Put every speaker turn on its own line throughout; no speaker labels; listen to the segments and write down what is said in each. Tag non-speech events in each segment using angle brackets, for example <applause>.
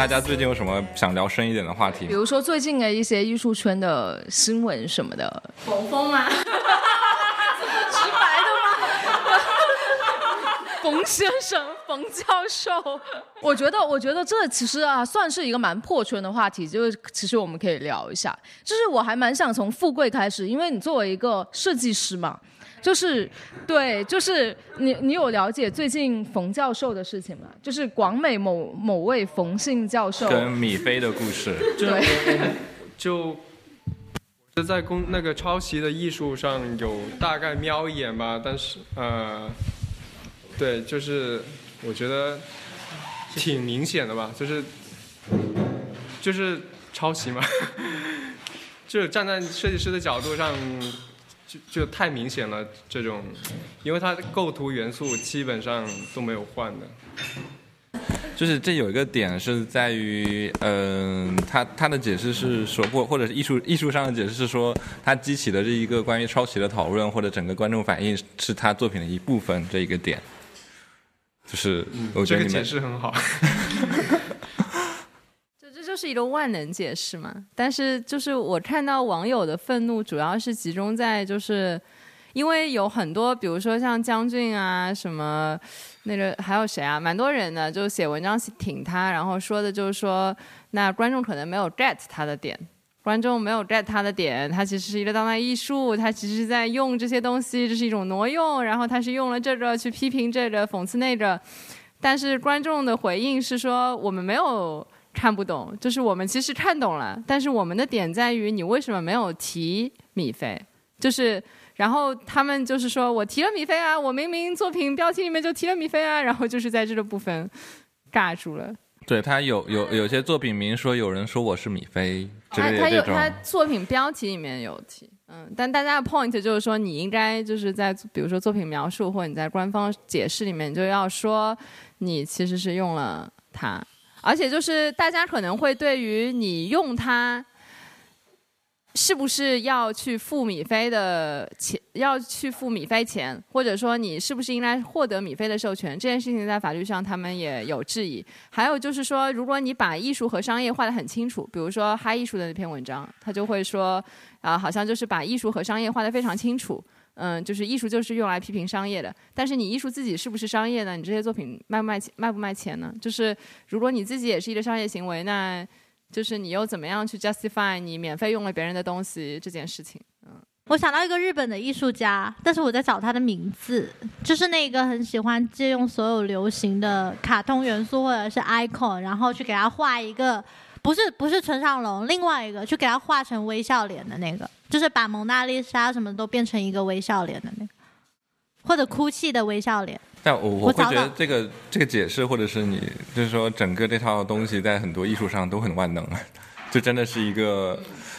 大家最近有什么想聊深一点的话题
比？如说最近的一些艺术圈的新闻什么的，
冯峰吗？
直白的吗？冯先生，冯教授，我觉得，我觉得这其实啊，算是一个蛮破圈的话题，就是其实我们可以聊一下。就是我还蛮想从富贵开始，因为你作为一个设计师嘛，就是对，就是你你有了解最近冯教授的事情吗？就是广美某某位冯姓教授，
跟米菲的故事，
就
对 <laughs>
就就在公那个抄袭的艺术上有大概瞄一眼吧，但是呃，对，就是我觉得挺明显的吧，就是就是抄袭嘛，<laughs> 就是站在设计师的角度上。就就太明显了，这种，因为它的构图元素基本上都没有换的。
就是这有一个点是在于，嗯、他他的解释是说，或或者是艺术艺术上的解释是说，他激起的这一个关于抄袭的讨论，或者整个观众反应是他作品的一部分这一个点。就是我觉
这个解释很好。<laughs>
是一个万能解释嘛。但是就是我看到网友的愤怒，主要是集中在就是。因为有很多，比如说像将军啊，什么那个还有谁啊，蛮多人呢，就写文章挺他，然后说的就是说，那观众可能没有 get 他的点，观众没有 get 他的点，他其实是一个当代艺术，他其实是在用这些东西，这是一种挪用，然后他是用了这个去批评这个，讽刺那个，但是观众的回应是说，我们没有看不懂，就是我们其实看懂了，但是我们的点在于你为什么没有提米菲，就是。然后他们就是说我提了米菲啊，我明明作品标题里面就提了米菲啊，然后就是在这个部分尬住了。
对他有有有些作品名说有人说我是米菲之
他他有他作品标题里面有提，嗯，但大家的 point 就是说你应该就是在比如说作品描述或者你在官方解释里面就要说你其实是用了它，而且就是大家可能会对于你用它。是不是要去付米菲的钱？要去付米菲钱，或者说你是不是应该获得米菲的授权？这件事情在法律上他们也有质疑。还有就是说，如果你把艺术和商业画得很清楚，比如说嗨艺术的那篇文章，他就会说啊、好像就是把艺术和商业画得非常清楚。嗯，就是艺术就是用来批评商业的，但是你艺术自己是不是商业呢？你这些作品卖不卖钱？卖不卖钱呢？就是如果你自己也是一个商业行为，那就是你又怎么样去 justify 你免费用了别人的东西这件事情？
嗯我想到一个日本的艺术家，但是我在找他的名字，就是那个很喜欢借用所有流行的卡通元素或者是 icon，然后去给他画一个，不是不是村上龙，另外一个去给他画成微笑脸的那个，就是把蒙娜丽莎什么都变成一个微笑脸的那个，或者哭泣的微笑脸。
但我我会觉得这个这个解释，或者是你就是说整个这套东西在很多艺术上都很万能，<laughs> 就真的是一个，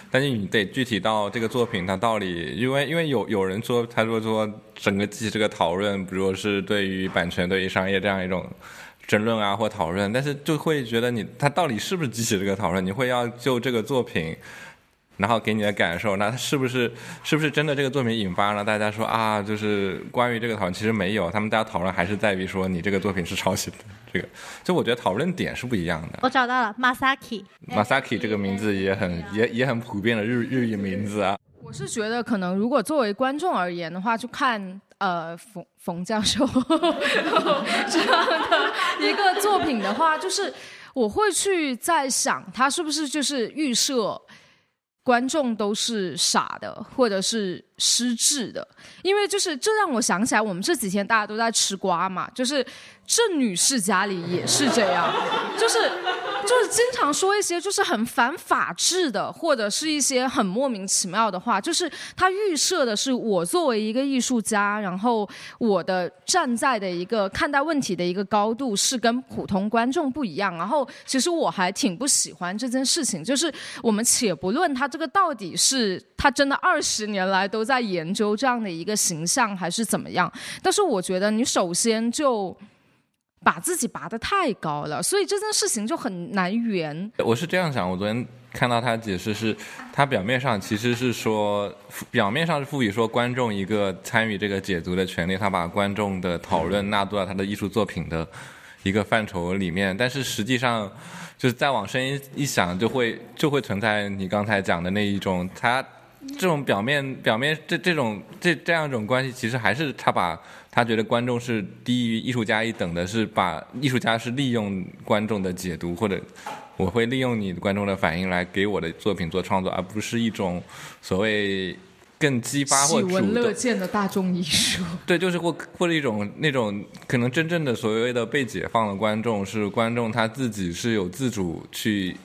但是你得具体到这个作品它到底，因为因为有有人说他说说整个自己这个讨论，比如说是对于版权、对于商业这样一种。争论啊，或讨论，但是就会觉得你他到底是不是激起这个讨论？你会要就这个作品，然后给你的感受，那他是不是是不是真的这个作品引发了大家说啊，就是关于这个讨论其实没有，他们大家讨论还是在于说你这个作品是抄袭的，这个就我觉得讨论点是不一样的。
我找到了
Masaki，Masaki 这个名字也很也也很普遍的日日语名字啊，
我是觉得可能如果作为观众而言的话，就看呃冯冯教授 <laughs> 这样的一个作品的话，就是我会去在想，他是不是就是预设观众都是傻的，或者是失智的？因为就是这让我想起来，我们这几天大家都在吃瓜嘛，就是郑女士家里也是这样，就是就是经常说一些就是很反法治的，或者是一些很莫名其妙的话，就是他预设的是我作为一个艺术家，然后我的站在的一个看待问题的一个高度是跟普通观众不一样。然后其实我还挺不喜欢这件事情，就是我们且不论他这个到底是他真的二十年来都在研究这样的一个形象，还是怎么样，但是我觉得你首先就。把自己拔得太高了，所以这件事情就很难圆。
我是这样想，我昨天看到他解释是，他表面上其实是说，表面上是赋予说观众一个参与这个解读的权利，他把观众的讨论纳入到他的艺术作品的一个范畴里面，但是实际上就是再往深一想，就会就会存在你刚才讲的那一种，他这种表面表面这这种这这样一种关系，其实还是他把他觉得观众是低于艺术家一等的，是把艺术家是利用观众的解读或者。我会利用你观众的反应来给我的作品做创作，而不是一种所谓更激发或
喜闻乐。见的大众艺术。<laughs>
对，就是或或者一种那种可能真正的所谓的被解放的观众，是观众他自己是有自主去，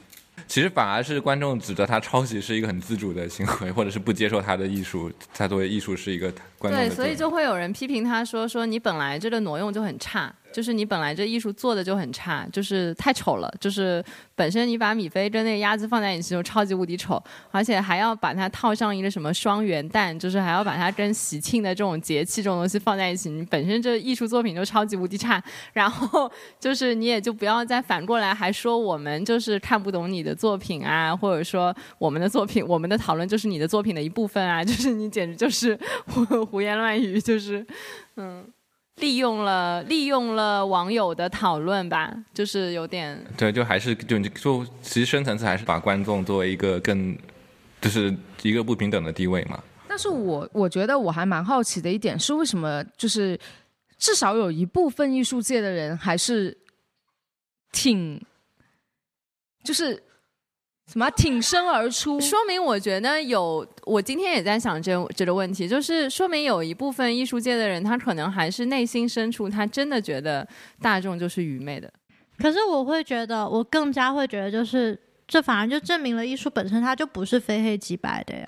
其实反而是观众指责他抄袭是一个很自主的行为，或者是不接受他的艺术，他作为艺术是一个观众
对，所以就会有人批评他说说你本来这个挪用就很差，就是你本来这艺术做的就很差，就是太丑了，就是本身你把米菲跟那个鸭子放在一起就超级无敌丑，而且还要把它套上一个什么双元旦，就是还要把它跟喜庆的这种节气这种东西放在一起，你本身这艺术作品就超级无敌差，然后就是你也就不要再反过来还说我们就是看不懂你的作品啊，或者说我们的作品，我们的讨论就是你的作品的一部分啊，就是你简直就是胡胡言乱语，就是嗯。利用了利用了网友的讨论吧，就是有点
对，就还是就你就其实深层次还是把观众作为一个更就是一个不平等的地位嘛。
但是我我觉得我还蛮好奇的一点是，为什么就是至少有一部分艺术界的人还是挺，就是什么挺身而出，
说明我觉得有，我今天也在想这这个问题，就是说明有一部分艺术界的人，他可能还是内心深处，他真的觉得大众就是愚昧的。
可是我会觉得，我更加会觉得，就是这反而就证明了艺术本身它就不是非黑即白的呀，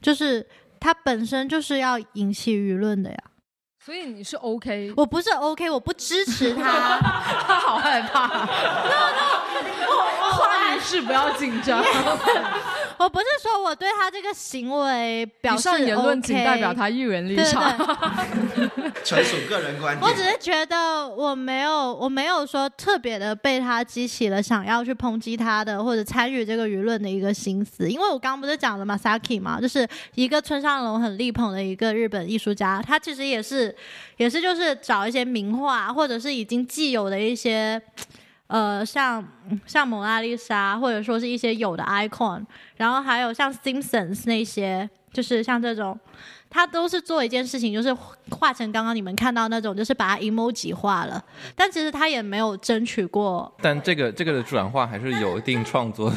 就是它本身就是要引起舆论的呀。
所以你是 OK，
我不是 OK，我不支持他。
他 <laughs> 好害怕。no no，话语是不要紧张。<laughs>
我不是说我对他这个行为表示
以上言论仅代表他一人立
对
场。
纯属个人观点。
我只是觉得我没有，我没有说特别的被他激起了想要去抨击他的或者参与这个舆论的一个心思，因为我刚刚不是讲了嘛，Saki 嘛，就是一个村上隆很力捧的一个日本艺术家，他其实也是也是就是找一些名画或者是已经既有的一些。呃，像像蒙娜丽莎，或者说是一些有的 icon，然后还有像 Simpsons 那些，就是像这种，他都是做一件事情，就是画成刚刚你们看到那种，就是把它 emoji 化了，但其实他也没有争取过。
但这个这个的转化还是有一定创作的。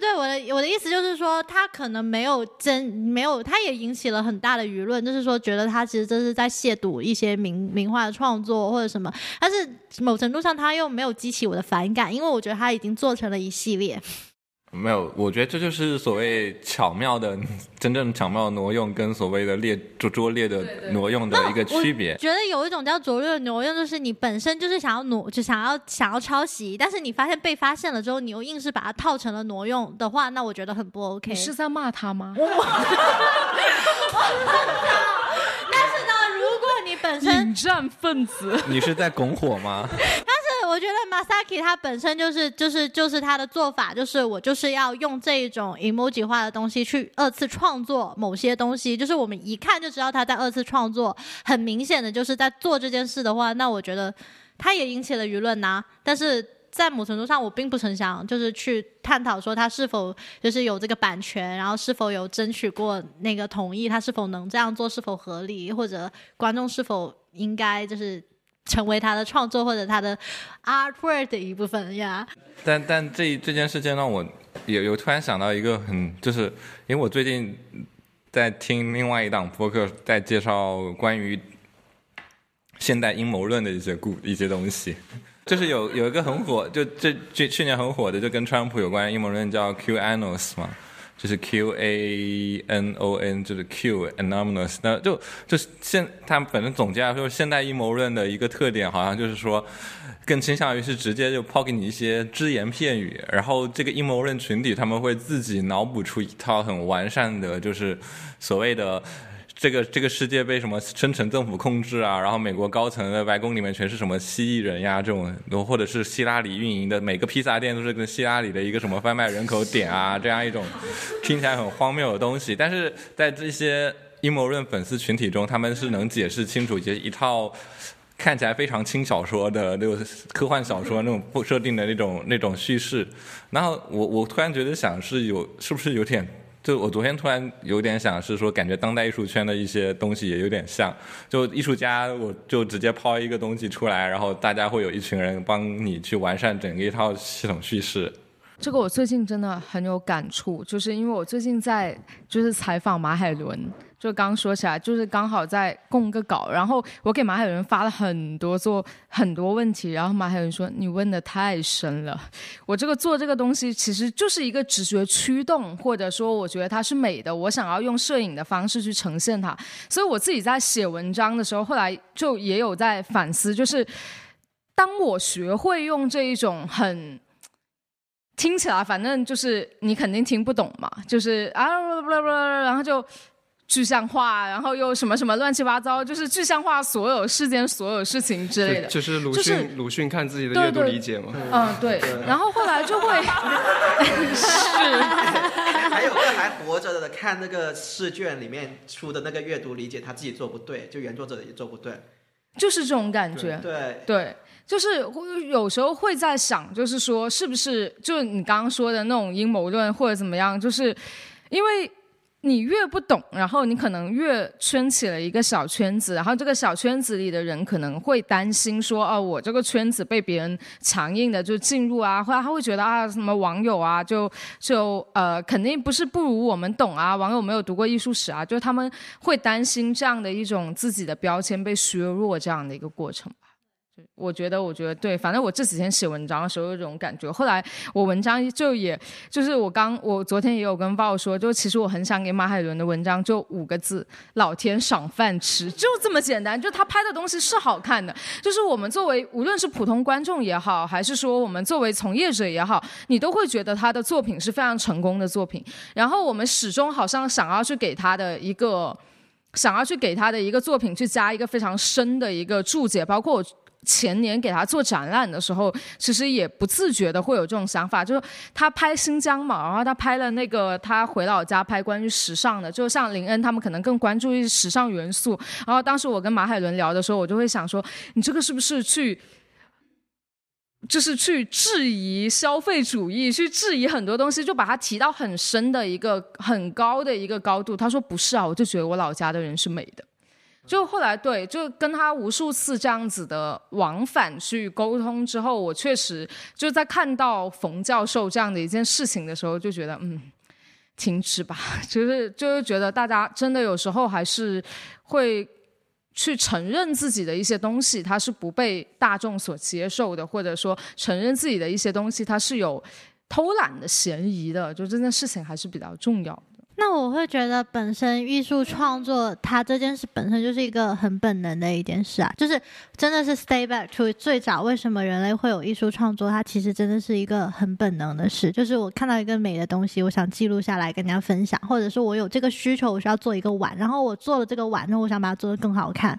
对，我的我的意思就是说，他可能没有真没有，他也引起了很大的舆论，就是说觉得他其实这是在亵渎一些名名画的创作或者什么，但是某程度上他又没有激起我的反感，因为我觉得他已经做成了一系列。
没有，我觉得这就是所谓巧妙的、<laughs> 真正巧妙的挪用，跟所谓的劣拙拙劣的挪用的一个区别。
觉得有一种叫拙劣的挪用，就是你本身就是想要挪，就想要想要抄袭，但是你发现被发现了之后，你又硬是把它套成了挪用的话，那我觉得很不 OK。
你是在骂他吗？
我 <laughs> 但是呢，如果你本身
引战分子。
你是在拱火吗？<laughs>
我觉得 Masaki 他本身就是就是就是他的做法，就是我就是要用这一种 emoji 化的东西去二次创作某些东西，就是我们一看就知道他在二次创作，很明显的就是在做这件事的话，那我觉得他也引起了舆论呐、但是。在某程度上，我并不曾想就是去探讨说他是否就是有这个版权，然后是否有争取过那个同意，他是否能这样做，是否合理，或者观众是否应该就是成为他的创作或者他的 artwork 的一部分呀。
但但这这件事情让我有有突然想到一个很，就是因为我最近在听另外一档播客，在介绍关于现代阴谋论的一些故一些东西。就是有有一个很火，就这这去年很火的，就跟川普有关阴谋论叫 QAnon 嘛，就是 Q A N O N，就是 Q anonymous。那就就是现他们本身总结来说，现代阴谋论的一个特点，好像就是说，更倾向于是直接就抛给你一些只言片语，然后这个阴谋论群体他们会自己脑补出一套很完善的，就是所谓的。这个这个世界被什么深层政府控制啊？然后美国高层的白宫里面全是什么蜥蜴人呀？这种，或者是希拉里运营的每个披萨店都是跟希拉里的一个什么贩卖人口点啊？这样一种听起来很荒谬的东西，但是在这些阴谋论粉丝群体中，他们是能解释清楚一一套看起来非常轻小说的那种科幻小说那种不设定的那种那种叙事，然后我我突然觉得想是有是不是有点，就我昨天突然有点想是说，感觉当代艺术圈的一些东西也有点像，就艺术家我就直接抛一个东西出来，然后大家会有一群人帮你去完善整个一套系统叙事。
这个我最近真的很有感触，就是因为我最近在就是采访马海伦，就刚说起来，就是刚好在供个稿，然后我给马海伦发了很多做很多问题，然后马海伦说你问的太深了，我这个做这个东西其实就是一个直觉驱动，或者说我觉得它是美的，我想要用摄影的方式去呈现它，所以我自己在写文章的时候，后来就也有在反思，就是当我学会用这一种很。听起来反正就是你肯定听不懂嘛，就是啊，然后就具象化，然后又什么什么乱七八糟，就是具象化所有世间所有事情之类的。
就是鲁迅，鲁迅看自己的阅读理解嘛。
嗯，对。然后后来就会 <laughs> 是，<laughs>
还有个还活着的，看那个试卷里面出的那个阅读理解，他自己做不对，就原作者也做不对，
就是这种感觉。
对
对。就是有时候会在想，就是说，是不是就是你刚刚说的那种阴谋论或者怎么样？就是因为你越不懂，然后你可能越圈起了一个小圈子，然后这个小圈子里的人可能会担心说，哦，我这个圈子被别人强硬的就进入啊，或者他会觉得啊，什么网友啊，就就呃，肯定不是不如我们懂啊，网友没有读过艺术史啊，就他们会担心这样的一种自己的标签被削弱这样的一个过程。我觉得，我觉得对，反正我这几天写文章的时候有这种感觉。后来我文章就也就是我刚我昨天也有跟报说，就其实我很想给马海伦的文章就五个字：老天赏饭吃，就这么简单。就他拍的东西是好看的，就是我们作为无论是普通观众也好，还是说我们作为从业者也好，你都会觉得他的作品是非常成功的作品。然后我们始终好像想要去给他的一个，想要去给他的一个作品去加一个非常深的一个注解，包括我。前年给他做展览的时候，其实也不自觉的会有这种想法，就是他拍新疆嘛，然后他拍了那个他回老家拍关于时尚的，就像林恩他们可能更关注于时尚元素。然后当时我跟马海伦聊的时候，我就会想说，你这个是不是去，就是去质疑消费主义，去质疑很多东西，就把它提到很深的一个很高的一个高度。他说不是啊，我就觉得我老家的人是美的。就后来对，就跟他无数次这样子的往返去沟通之后，我确实就在看到冯教授这样的一件事情的时候，就觉得嗯，停止吧，<laughs> 就是就是觉得大家真的有时候还是会去承认自己的一些东西，它是不被大众所接受的，或者说承认自己的一些东西它是有偷懒的嫌疑的，就这件事情还是比较重要。
那我会觉得，本身艺术创作它这件事本身就是一个很本能的一件事啊，就是真的是 stay back to 最早为什么人类会有艺术创作，它其实真的是一个很本能的事，就是我看到一个美的东西，我想记录下来跟大家分享，或者是我有这个需求，我需要做一个碗，然后我做了这个碗，然后我想把它做得更好看，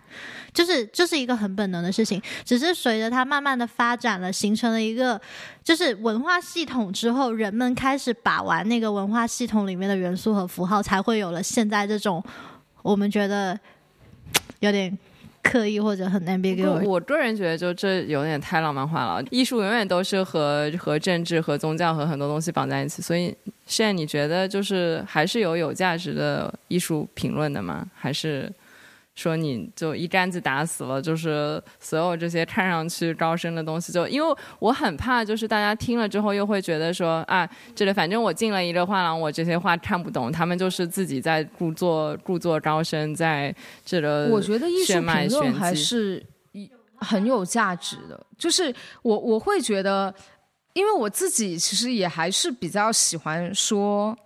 就是就是一个很本能的事情，只是随着它慢慢的发展了，形成了一个。就是文化系统之后，人们开始把玩那个文化系统里面的元素和符号，才会有了现在这种我们觉得有点刻意或者很 ambiguous。
我个人觉得，就这有点太浪漫化了。艺术永远都是和和政治、和宗教和很多东西绑在一起。所以，现在你觉得就是还是有有价值的艺术评论的吗？还是？说你就一竿子打死了，就是所有这些看上去高深的东西，就因为我很怕，就是大家听了之后又会觉得说啊，这个反正我进了一个画廊，我这些画看不懂，他们就是自己在故作故作高深，在这个
我觉得艺术评论还是很有价值的，就是我我会觉得，因为我自己其实也还是比较喜欢说。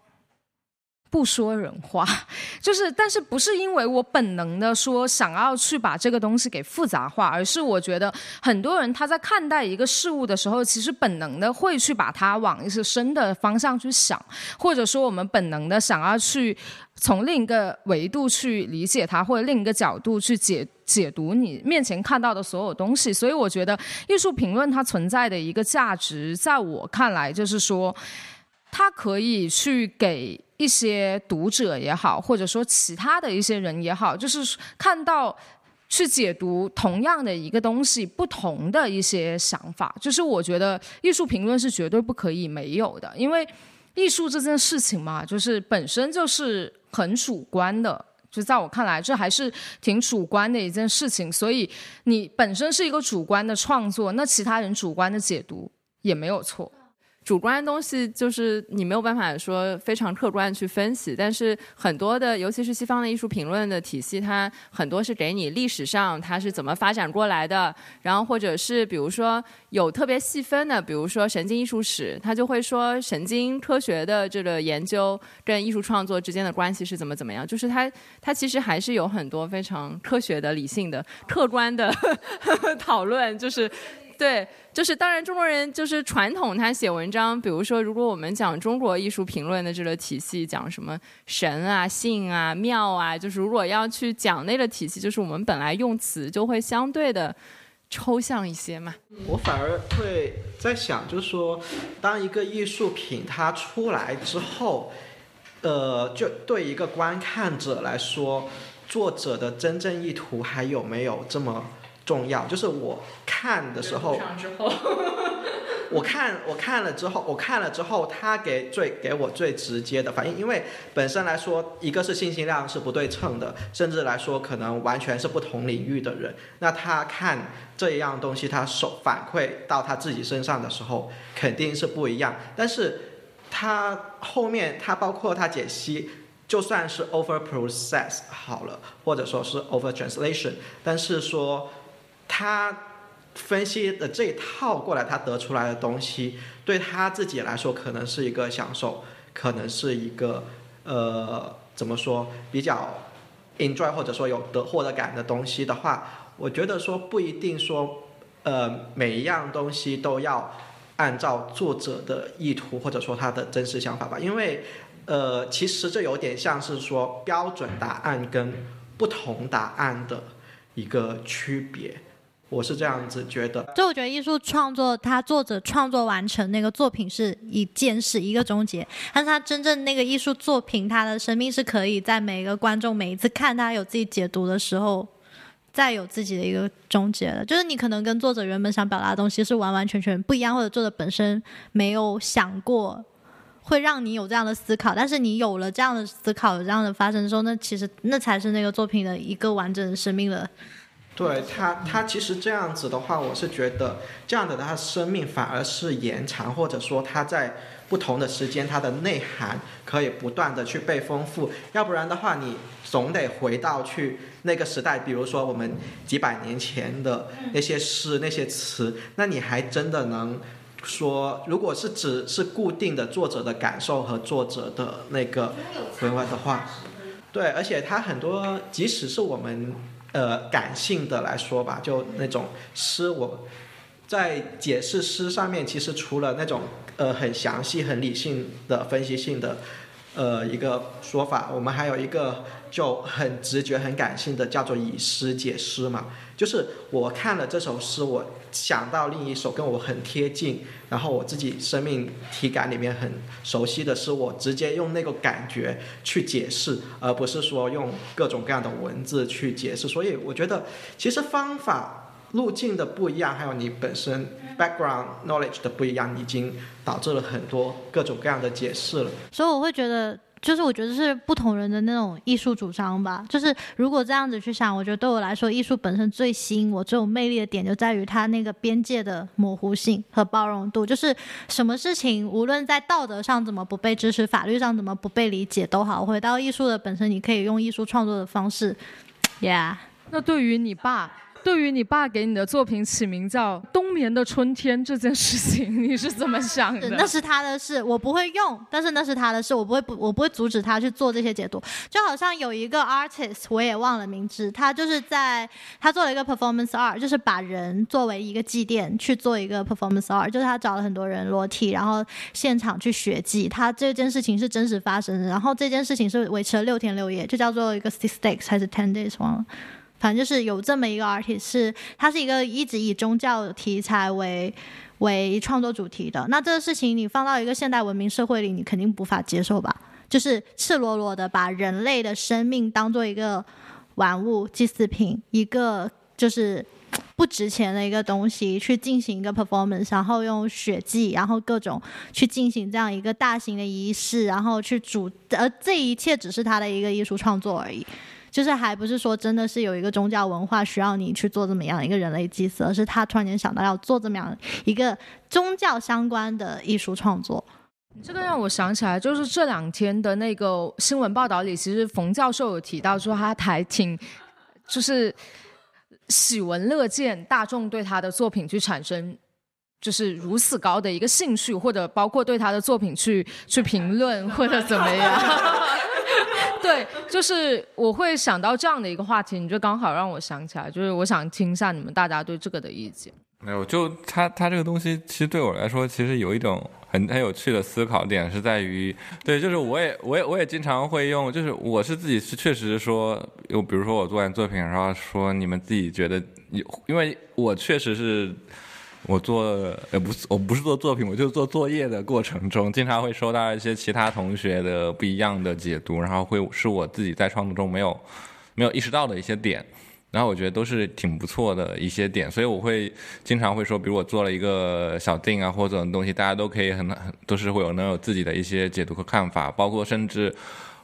不说人话，<laughs> 就是，但是不是因为我本能的说想要去把这个东西给复杂化，而是我觉得很多人他在看待一个事物的时候，其实本能的会去把它往一些深的方向去想，或者说我们本能的想要去从另一个维度去理解它，或者另一个角度去解解读你面前看到的所有东西。所以我觉得艺术评论它存在的一个价值，在我看来就是说，它可以去给。一些读者也好，或者说其他的一些人也好，就是看到去解读同样的一个东西，不同的一些想法，就是我觉得艺术评论是绝对不可以没有的，因为艺术这件事情嘛，就是本身就是很主观的，就在我看来，这还是挺主观的一件事情，所以你本身是一个主观的创作，那其他人主观的解读也没有错。
主观的东西就是你没有办法说非常客观去分析，但是很多的，尤其是西方的艺术评论的体系，它很多是给你历史上它是怎么发展过来的，然后或者是比如说有特别细分的，比如说神经艺术史，它就会说神经科学的这个研究跟艺术创作之间的关系是怎么怎么样，就是它它其实还是有很多非常科学的、理性的、客观的讨论，就是对。就是当然，中国人就是传统，他写文章，比如说，如果我们讲中国艺术评论的这个体系，讲什么神啊、性啊、妙啊，就是如果要去讲那个体系，就是我们本来用词就会相对的抽象一些嘛。
我反而会在想，就是说，当一个艺术品它出来之后，呃，就对一个观看者来说，作者的真正意图还有没有这么？重要就是我看的时候，<laughs> 我看我看了之后，我看了之后，他给最给我最直接的反应，因为本身来说，一个是信息量是不对称的，甚至来说可能完全是不同领域的人，那他看这一样东西，他手反馈到他自己身上的时候，肯定是不一样。但是他后面他包括他解析，就算是 over process 好了，或者说是 over translation，但是说。他分析的这一套过来，他得出来的东西，对他自己来说可能是一个享受，可能是一个呃怎么说比较 enjoy 或者说有得获得感的东西的话，我觉得说不一定说呃每一样东西都要按照作者的意图或者说他的真实想法吧，因为呃其实这有点像是说标准答案跟不同答案的一个区别。我是这样子觉得，
就我觉得艺术创作，它作者创作完成那个作品是一件事，一个终结。但是他真正那个艺术作品，它的生命是可以在每一个观众每一次看他有自己解读的时候，再有自己的一个终结的。就是你可能跟作者原本想表达的东西是完完全全不一样，或者作者本身没有想过会让你有这样的思考，但是你有了这样的思考，这样的发生的时候，那其实那才是那个作品的一个完整的生命了。
对他，他其实这样子的话，我是觉得这样的他生命反而是延长，或者说他在不同的时间，它的内涵可以不断的去被丰富。要不然的话，你总得回到去那个时代，比如说我们几百年前的那些诗、那些词，那你还真的能说，如果是只是固定的作者的感受和作者的那个文化的话，对，而且他很多，即使是我们。呃，感性的来说吧，就那种诗，我在解释诗上面，其实除了那种呃很详细、很理性的分析性的呃一个说法，我们还有一个就很直觉、很感性的，叫做以诗解诗嘛。就是我看了这首诗，我想到另一首跟我很贴近，然后我自己生命体感里面很熟悉的是，我直接用那个感觉去解释，而不是说用各种各样的文字去解释。所以我觉得，其实方法路径的不一样，还有你本身 background knowledge 的不一样，已经导致了很多各种各样的解释了。
所以我会觉得。就是我觉得是不同人的那种艺术主张吧。就是如果这样子去想，我觉得对我来说，艺术本身最吸引我、最有魅力的点就在于它那个边界的模糊性和包容度。就是什么事情，无论在道德上怎么不被支持，法律上怎么不被理解都好，回到艺术的本身，你可以用艺术创作的方式，Yeah。
那对于你爸？对于你爸给你的作品起名叫《冬眠的春天》这件事情，你是怎么想的？<laughs>
那是他的事，我不会用，但是那是他的事，我不会不，我不会阻止他去做这些解读。就好像有一个 artist，我也忘了名字，他就是在他做了一个 performance art，就是把人作为一个祭奠去做一个 performance art，就是他找了很多人裸体，然后现场去血祭。他这件事情是真实发生的，然后这件事情是维持了六天六夜，就叫做一个 six days 还是 ten days 忘了。反正就是有这么一个 artist，是他是一个一直以宗教题材为为创作主题的。那这个事情你放到一个现代文明社会里，你肯定无法接受吧？就是赤裸裸的把人类的生命当做一个玩物、祭祀品，一个就是不值钱的一个东西去进行一个 performance，然后用血祭，然后各种去进行这样一个大型的仪式，然后去主，而这一切只是他的一个艺术创作而已。就是还不是说真的是有一个宗教文化需要你去做这么样一个人类祭祀，而是他突然间想到要做这么样一个宗教相关的艺术创作。
这个让我想起来，就是这两天的那个新闻报道里，其实冯教授有提到说，他还挺就是喜闻乐见大众对他的作品去产生就是如此高的一个兴趣，或者包括对他的作品去去评论或者怎么样。<laughs> 对，就是我会想到这样的一个话题，你就刚好让我想起来，就是我想听一下你们大家对这个的意见。
没有，就他他这个东西，其实对我来说，其实有一种很很有趣的思考点，是在于，对，就是我也我也我也经常会用，就是我是自己是确实说，又比如说我做完作品，然后说你们自己觉得，因为我确实是。我做呃不是我不是做作品，我就做作业的过程中，经常会收到一些其他同学的不一样的解读，然后会是我自己在创作中没有没有意识到的一些点，然后我觉得都是挺不错的一些点，所以我会经常会说，比如我做了一个小定啊或者东西，大家都可以很很都是会有能有自己的一些解读和看法，包括甚至。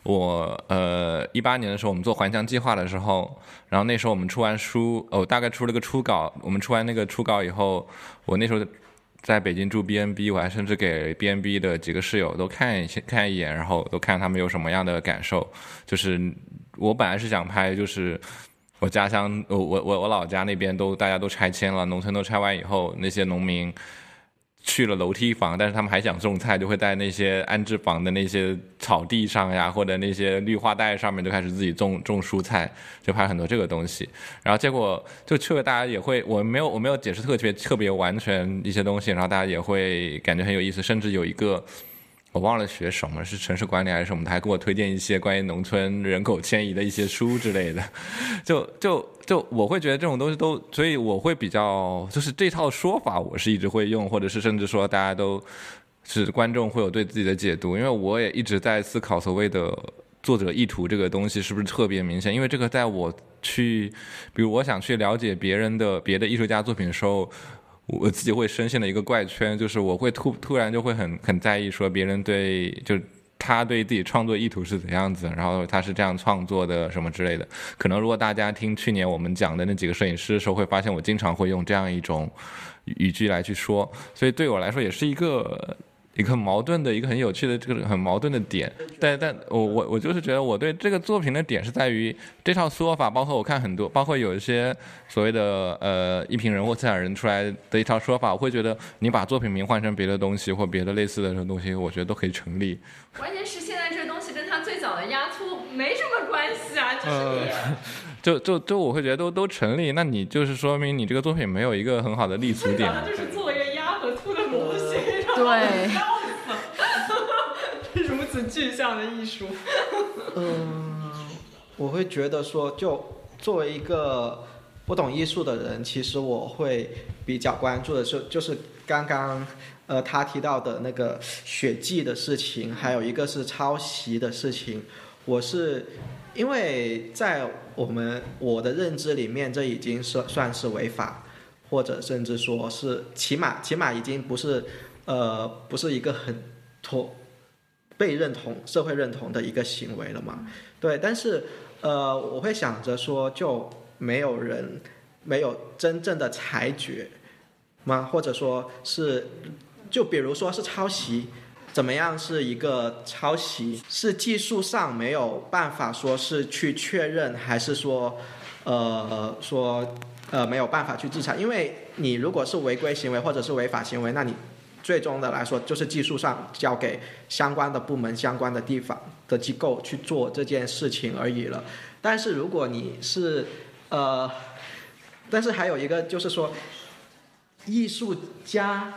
我呃一八年的时候，我们做环墙计划的时候，然后那时候我们出完书，哦，大概出了个初稿。我们出完那个初稿以后，我那时候在北京住 B N B，我还甚至给 B N B 的几个室友都看一看一眼，然后都看他们有什么样的感受。就是我本来是想拍，就是我家乡，我我我我老家那边都大家都拆迁了，农村都拆完以后，那些农民。去了楼梯房，但是他们还想种菜，就会在那些安置房的那些草地上呀，或者那些绿化带上面，就开始自己种种蔬菜，就拍很多这个东西。然后结果就去了，大家也会，我没有我没有解释特别特别完全一些东西，然后大家也会感觉很有意思，甚至有一个。我忘了学什么，是城市管理还是什么？他还给我推荐一些关于农村人口迁移的一些书之类的。就 <laughs> 就就，我会觉得这种东西都，所以我会比较，就是这套说法，我是一直会用，或者是甚至说大家都是观众会有对自己的解读，因为我也一直在思考所谓的作者意图这个东西是不是特别明显，因为这个在我去，比如我想去了解别人的别的艺术家作品的时候。我自己会深陷的一个怪圈，就是我会突突然就会很很在意说别人对就他对自己创作意图是怎样子，然后他是这样创作的什么之类的。可能如果大家听去年我们讲的那几个摄影师的时候，会发现我经常会用这样一种语句来去说，所以对我来说也是一个。一个矛盾的一个很有趣的这个很矛盾的点，但但我我我就是觉得我对这个作品的点是在于这套说法，包括我看很多，包括有一些所谓的呃一评人或策展人出来的一套说法，我会觉得你把作品名换成别的东西或别的类似的这种东西，我觉得都可以成立。
关键是现在这个东西跟他最早的压缩没什么关系啊，就是你。<laughs>
就就就我会觉得都都成立，那你就是说明你这个作品没有一个很好的立足点。<laughs>
就是
对，
如此具象的艺术。
嗯，我会觉得说，就作为一个不懂艺术的人，其实我会比较关注的是，就是刚刚呃他提到的那个血迹的事情，还有一个是抄袭的事情。我是因为在我们我的认知里面，这已经是算是违法，或者甚至说是起码起码已经不是。呃，不是一个很妥被认同、社会认同的一个行为了嘛？对，但是呃，我会想着说，就没有人没有真正的裁决吗？或者说是，就比如说是抄袭，怎么样是一个抄袭？是技术上没有办法说是去确认，还是说呃说呃没有办法去制裁？因为你如果是违规行为或者是违法行为，那你。最终的来说，就是技术上交给相关的部门、相关的地方的机构去做这件事情而已了。但是如果你是，呃，但是还有一个就是说，艺术家。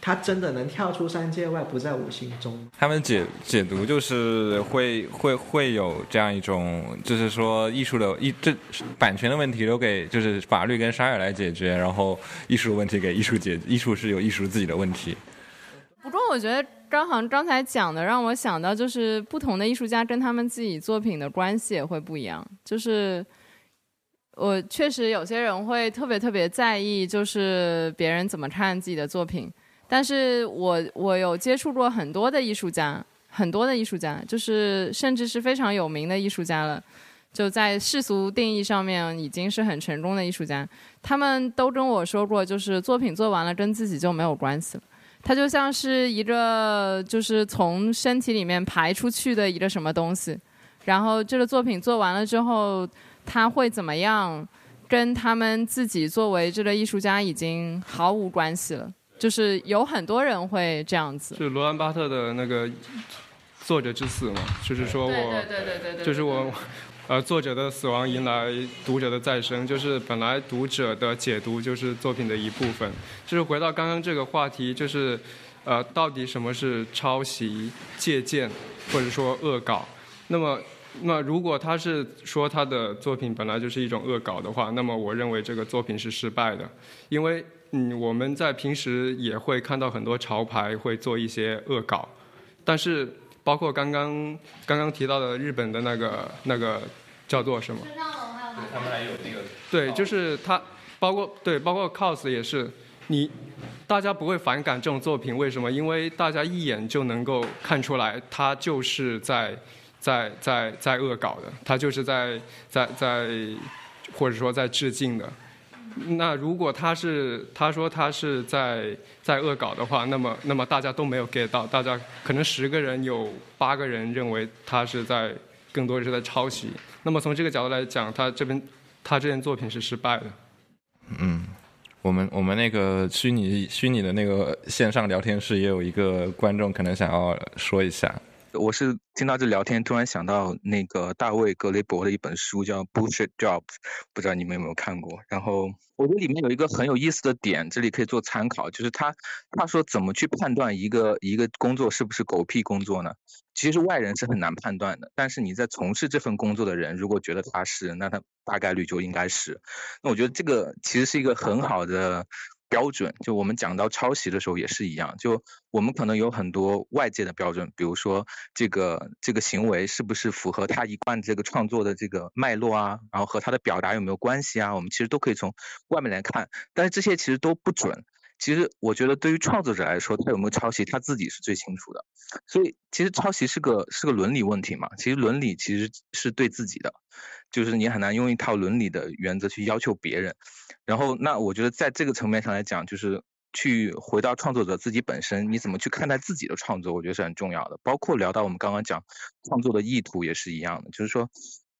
他真的能跳出三界外，不在五行中？
他们解解读就是会会会有这样一种，就是说艺术的艺这版权的问题留给就是法律跟商业来解决，然后艺术问题给艺术解，艺术是有艺术自己的问题。
不过我觉得张航刚才讲的让我想到，就是不同的艺术家跟他们自己作品的关系也会不一样。就是我确实有些人会特别特别在意，就是别人怎么看自己的作品。但是我我有接触过很多的艺术家，很多的艺术家，就是甚至是非常有名的艺术家了。就在世俗定义上面已经是很成功的艺术家，他们都跟我说过，就是作品做完了跟自己就没有关系了，它就像是一个就是从身体里面排出去的一个什么东西，然后这个作品做完了之后，他会怎么样，跟他们自己作为这个艺术家已经毫无关系了，就是有很多人会这样子。
是罗兰巴特的那个作者之死嘛，就是说我，
对对对对对，
就是我。呃，作者的死亡迎来读者的再生，就是本来读者的解读就是作品的一部分。就是回到刚刚这个话题，就是呃，到底什么是抄袭、借鉴或者说恶搞？那么，那如果他是说他的作品本来就是一种恶搞的话，那么我认为这个作品是失败的，因为嗯，我们在平时也会看到很多潮牌会做一些恶搞，但是。包括刚刚刚刚提到的日本的那个那个叫做什么？
对他们还有那个。
对，就是他，包括对，包括 cos 也是，你大家不会反感这种作品，为什么？因为大家一眼就能够看出来，他就是在在在在恶搞的，他就是在在在或者说在致敬的。那如果他是他说他是在在恶搞的话，那么那么大家都没有 get 到，大家可能十个人有八个人认为他是在更多是在抄袭。那么从这个角度来讲，他这边他这件作品是失败的。
嗯，我们我们那个虚拟虚拟的那个线上聊天室也有一个观众可能想要说一下。
我是听到这聊天，突然想到那个大卫·格雷伯的一本书叫《Bullshit Jobs》，不知道你们有没有看过。然后我觉得里面有一个很有意思的点，这里可以做参考，就是他他说怎么去判断一个一个工作是不是狗屁工作呢？其实外人是很难判断的，但是你在从事这份工作的人，如果觉得他是，那他大概率就应该是。那我觉得这个其实是一个很好的。标准就我们讲到抄袭的时候也是一样，就我们可能有很多外界的标准，比如说这个这个行为是不是符合他一贯这个创作的这个脉络啊，然后和他的表达有没有关系啊，我们其实都可以从外面来看，但是这些其实都不准。其实我觉得对于创作者来说，他有没有抄袭他自己是最清楚的。所以其实抄袭是个是个伦理问题嘛，其实伦理其实是对自己的。就是你很难用一套伦理的原则去要求别人，然后那我觉得在这个层面上来讲，就是去回到创作者自己本身，你怎么去看待自己的创作，我觉得是很重要的。包括聊到我们刚刚讲创作的意图也是一样的，就是说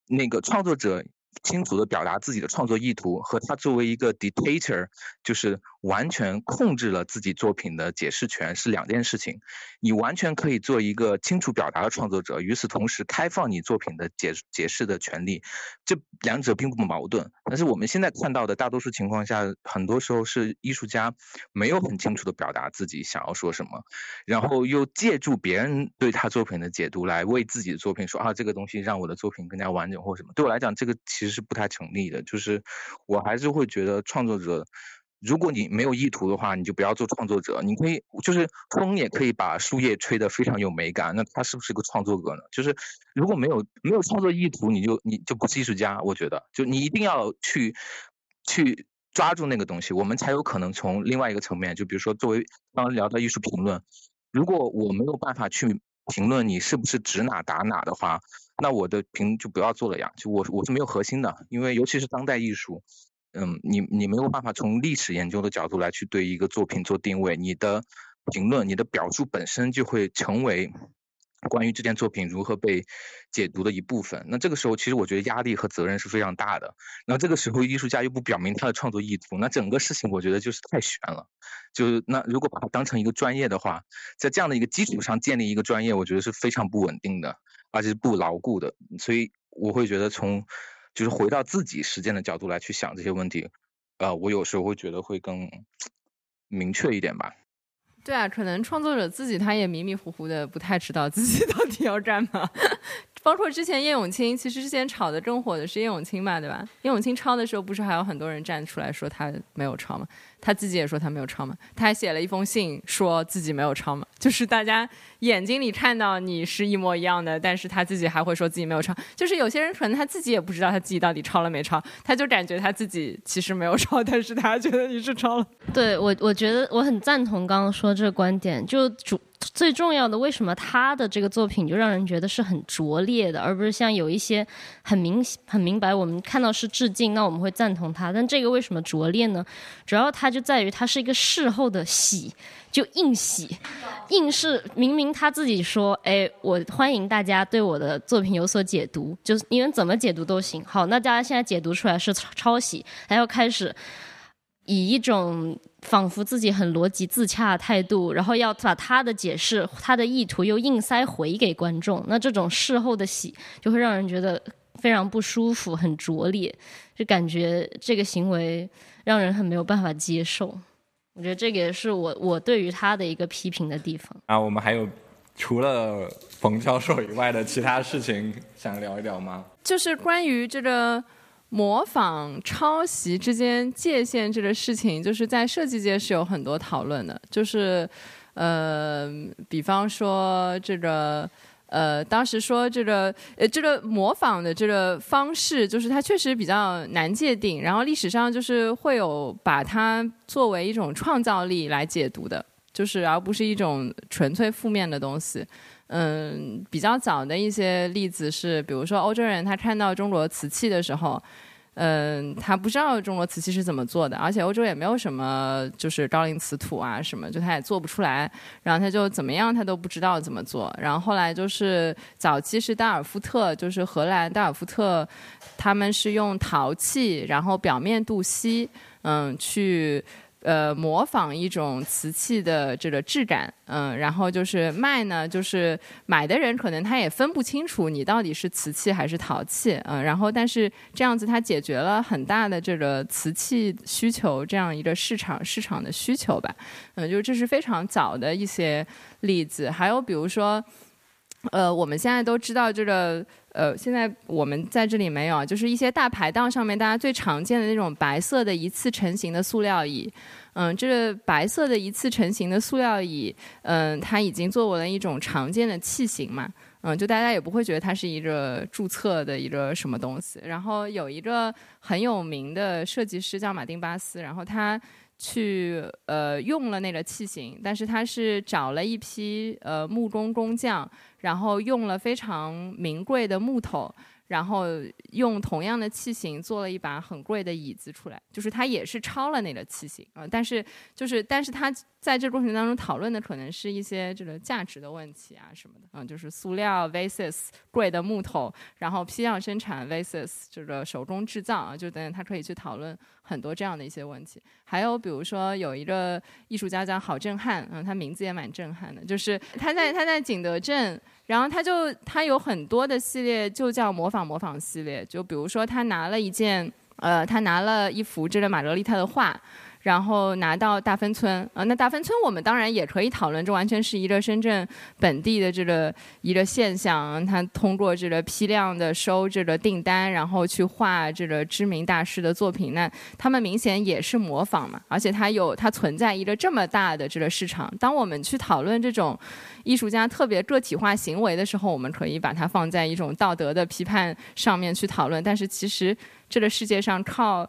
那个创作者。清楚的表达自己的创作意图，和他作为一个 dictator，就是完全控制了自己作品的解释权是两件事情。你完全可以做一个清楚表达的创作者，与此同时开放你作品的解解释的权利，这两者并不矛盾。但是我们现在看到的大多数情况下，很多时候是艺术家没有很清楚的表达自己想要说什么，然后又借助别人对他作品的解读来为自己的作品说啊，这个东西让我的作品更加完整或什么。对我来讲，这个。其实是不太成立的，就是我还是会觉得创作者，如果你没有意图的话，你就不要做创作者。你可以，就是风也可以把树叶吹得非常有美感，那他是不是个创作者呢？就是如果没有没有创作意图，你就你就不是艺术家。我觉得，就你一定要去去抓住那个东西，我们才有可能从另外一个层面，就比如说作为刚刚聊到艺术评论，如果我没有办法去评论你是不是指哪打哪的话。那我的评就不要做了呀，就我我是没有核心的，因为尤其是当代艺术，嗯，你你没有办法从历史研究的角度来去对一个作品做定位，你的评论、你的表述本身就会成为关于这件作品如何被解读的一部分。那这个时候，其实我觉得压力和责任是非常大的。那这个时候，艺术家又不表明他的创作意图，那整个事情我觉得就是太悬了。就是那如果把它当成一个专业的话，在这样的一个基础上建立一个专业，我觉得是非常不稳定的。而且是不牢固的，所以我会觉得从就是回到自己实践的角度来去想这些问题，呃，我有时候会觉得会更明确一点吧。
对啊，可能创作者自己他也迷迷糊糊的，不太知道自己到底要干嘛。包括之前叶永青，其实之前炒的更火的是叶永青吧，对吧？叶永青抄的时候，不是还有很多人站出来说他没有抄吗？他自己也说他没有抄嘛，他还写了一封信说自己没有抄嘛，就是大家眼睛里看到你是一模一样的，但是他自己还会说自己没有抄。就是有些人可能他自己也不知道他自己到底抄了没抄，他就感觉他自己其实没有抄，<laughs> 但是他觉得你是抄了。
对我，我觉得我很赞同刚刚说这个观点，就主最重要的，为什么他的这个作品就让人觉得是很拙劣的，而不是像有一些很明很明白，我们看到是致敬，那我们会赞同他。但这个为什么拙劣呢？主要它就在于它是一个事后的洗，就硬洗，硬是明明他自己说，哎，我欢迎大家对我的作品有所解读，就是你们怎么解读都行。好，那大家现在解读出来是抄袭，还要开始。以一种仿佛自己很逻辑自洽的态度，然后要把他的解释、他的意图又硬塞回给观众，那这种事后的洗就会让人觉得非常不舒服、很拙劣，就感觉这个行为让人很没有办法接受。我觉得这个也是我我对于他的一个批评的地方。
啊，我们还有除了冯教授以外的其他事情想聊一聊吗？
就是关于这个。模仿、抄袭之间界限这个事情，就是在设计界是有很多讨论的。就是，呃，比方说这个，呃，当时说这个，呃，这个模仿的这个方式，就是它确实比较难界定。然后历史上就是会有把它作为一种创造力来解读的，就是而不是一种纯粹负面的东西。嗯，比较早的一些例子是，比如说欧洲人他看到中国瓷器的时候，嗯，他不知道中国瓷器是怎么做的，而且欧洲也没有什么就是高岭瓷土啊什么，就他也做不出来，然后他就怎么样他都不知道怎么做。然后后来就是早期是达尔夫特，就是荷兰达尔夫特，他们是用陶器，然后表面镀锡，嗯，去。呃，模仿一种瓷器的这个质感，嗯，然后就是卖呢，就是买的人可能他也分不清楚你到底是瓷器还是陶器，嗯，然后但是这样子它解决了很大的这个瓷器需求这样一个市场市场的需求吧，嗯，就是这是非常早的一些例子，还有比如说，呃，我们现在都知道这个。呃，现在我们在这里没有，就是一些大排档上面大家最常见的那种白色的一次成型的塑料椅，嗯，这个白色的一次成型的塑料椅，嗯，它已经作为了一种常见的器型嘛，嗯，就大家也不会觉得它是一个注册的一个什么东西。然后有一个很有名的设计师叫马丁巴斯，然后他去呃用了那个器型，但是他是找了一批呃木工工匠。然后用了非常名贵的木头，然后用同样的器型做了一把很贵的椅子出来，就是它也是抄了那个器型啊，但是就是但是它。在这过程当中讨论的可能是一些这个价值的问题啊什么的，嗯，就是塑料 vs 贵的木头，然后批量生产 vs 这个手工制造啊，就等等，他可以去讨论很多这样的一些问题。还有比如说有一个艺术家叫郝震撼，嗯，他名字也蛮震撼的，就是他在他在景德镇，然后他就他有很多的系列就叫模仿模仿系列，就比如说他拿了一件，呃，他拿了一幅这个玛格丽特的画。然后拿到大芬村啊，那大芬村我们当然也可以讨论，这完全是一个深圳本地的这个一个现象。他通过这个批量的收这个订单，然后去画这个知名大师的作品，那他们明显也是模仿嘛。而且它有它存在一个这么大的这个市场。当我们去讨论这种艺术家特别个体化行为的时候，我们可以把它放在一种道德的批判上面去讨论。但是其实这个世界上靠。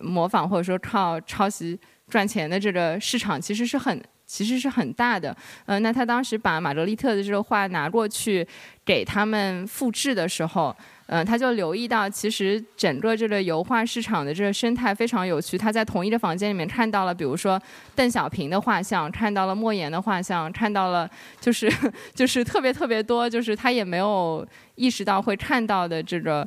模仿或者说靠抄袭赚钱的这个市场其实是很其实是很大的。呃，那他当时把玛格丽特的这个画拿过去给他们复制的时候，嗯，他就留意到其实整个这个油画市场的这个生态非常有趣。他在同一个房间里面看到了，比如说邓小平的画像，看到了莫言的画像，看到了就是 <laughs> 就是特别特别多，就是他也没有意识到会看到的这个。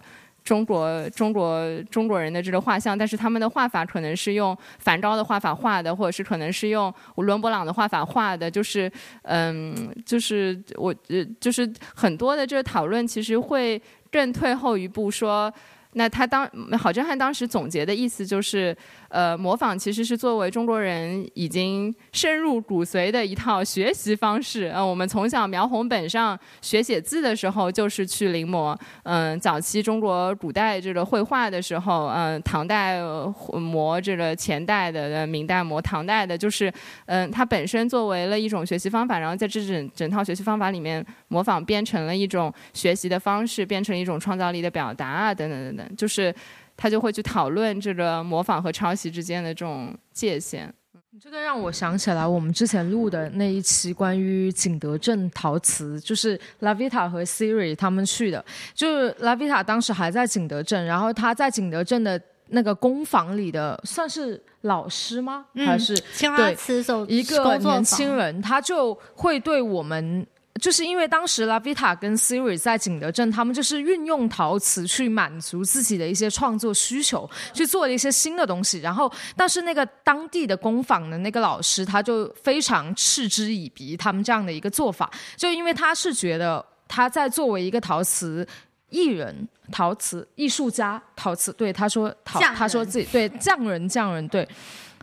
中国中国中国人的这个画像，但是他们的画法可能是用梵高的画法画的，或者是可能是用伦勃朗的画法画的，就是嗯，就是我呃，就是很多的这个讨论其实会更退后一步，说那他当郝振汉当时总结的意思就是，呃，模仿其实是作为中国人已经深入骨髓的一套学习方式。呃，我们从小描红本上学写字的时候，就是去临摹。嗯、早期中国古代这个绘画的时候，嗯、唐代呃摹这个前代的，呃明代摹唐代的，就是嗯、它本身作为了一种学习方法，然后在这整整套学习方法里面，模仿变成了一种学习的方式，变成一种创造力的表达啊，等等等等，就是他就会去讨论这个模仿和抄袭之间的这种界限。
这个让我想起来我们之前录的那一期关于景德镇陶瓷，就是 Lavita 和 Siri 他们去的，就是 Lavita 当时还在景德镇，然后他在景德镇的那个工坊里的算是老师吗？还是
青花
对
瓷手
一个年轻人，他就会对我们。就是因为当时 Lavita 跟 Siri 在景德镇，他们就是运用陶瓷去满足自己的一些创作需求，去做了一些新的东西。然后，但是那个当地的工坊的那个老师，他就非常嗤之以鼻他们这样的一个做法，就因为他是觉得他在作为一个陶瓷艺人、陶瓷艺术家、陶瓷，对他说陶他说自己对匠人匠人对。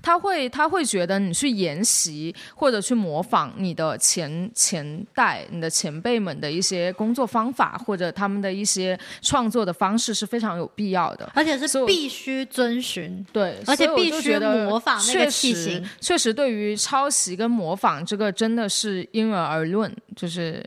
他会他会觉得你去研习或者去模仿你的前前代、你的前辈们的一些工作方法，或者他们的一些创作的方式是非常有必要的。
而且是必须遵循。
对，
而且
我
必须模仿那个
确实
器型
确实，对于抄袭跟模仿这个，真的是因人而论，就是。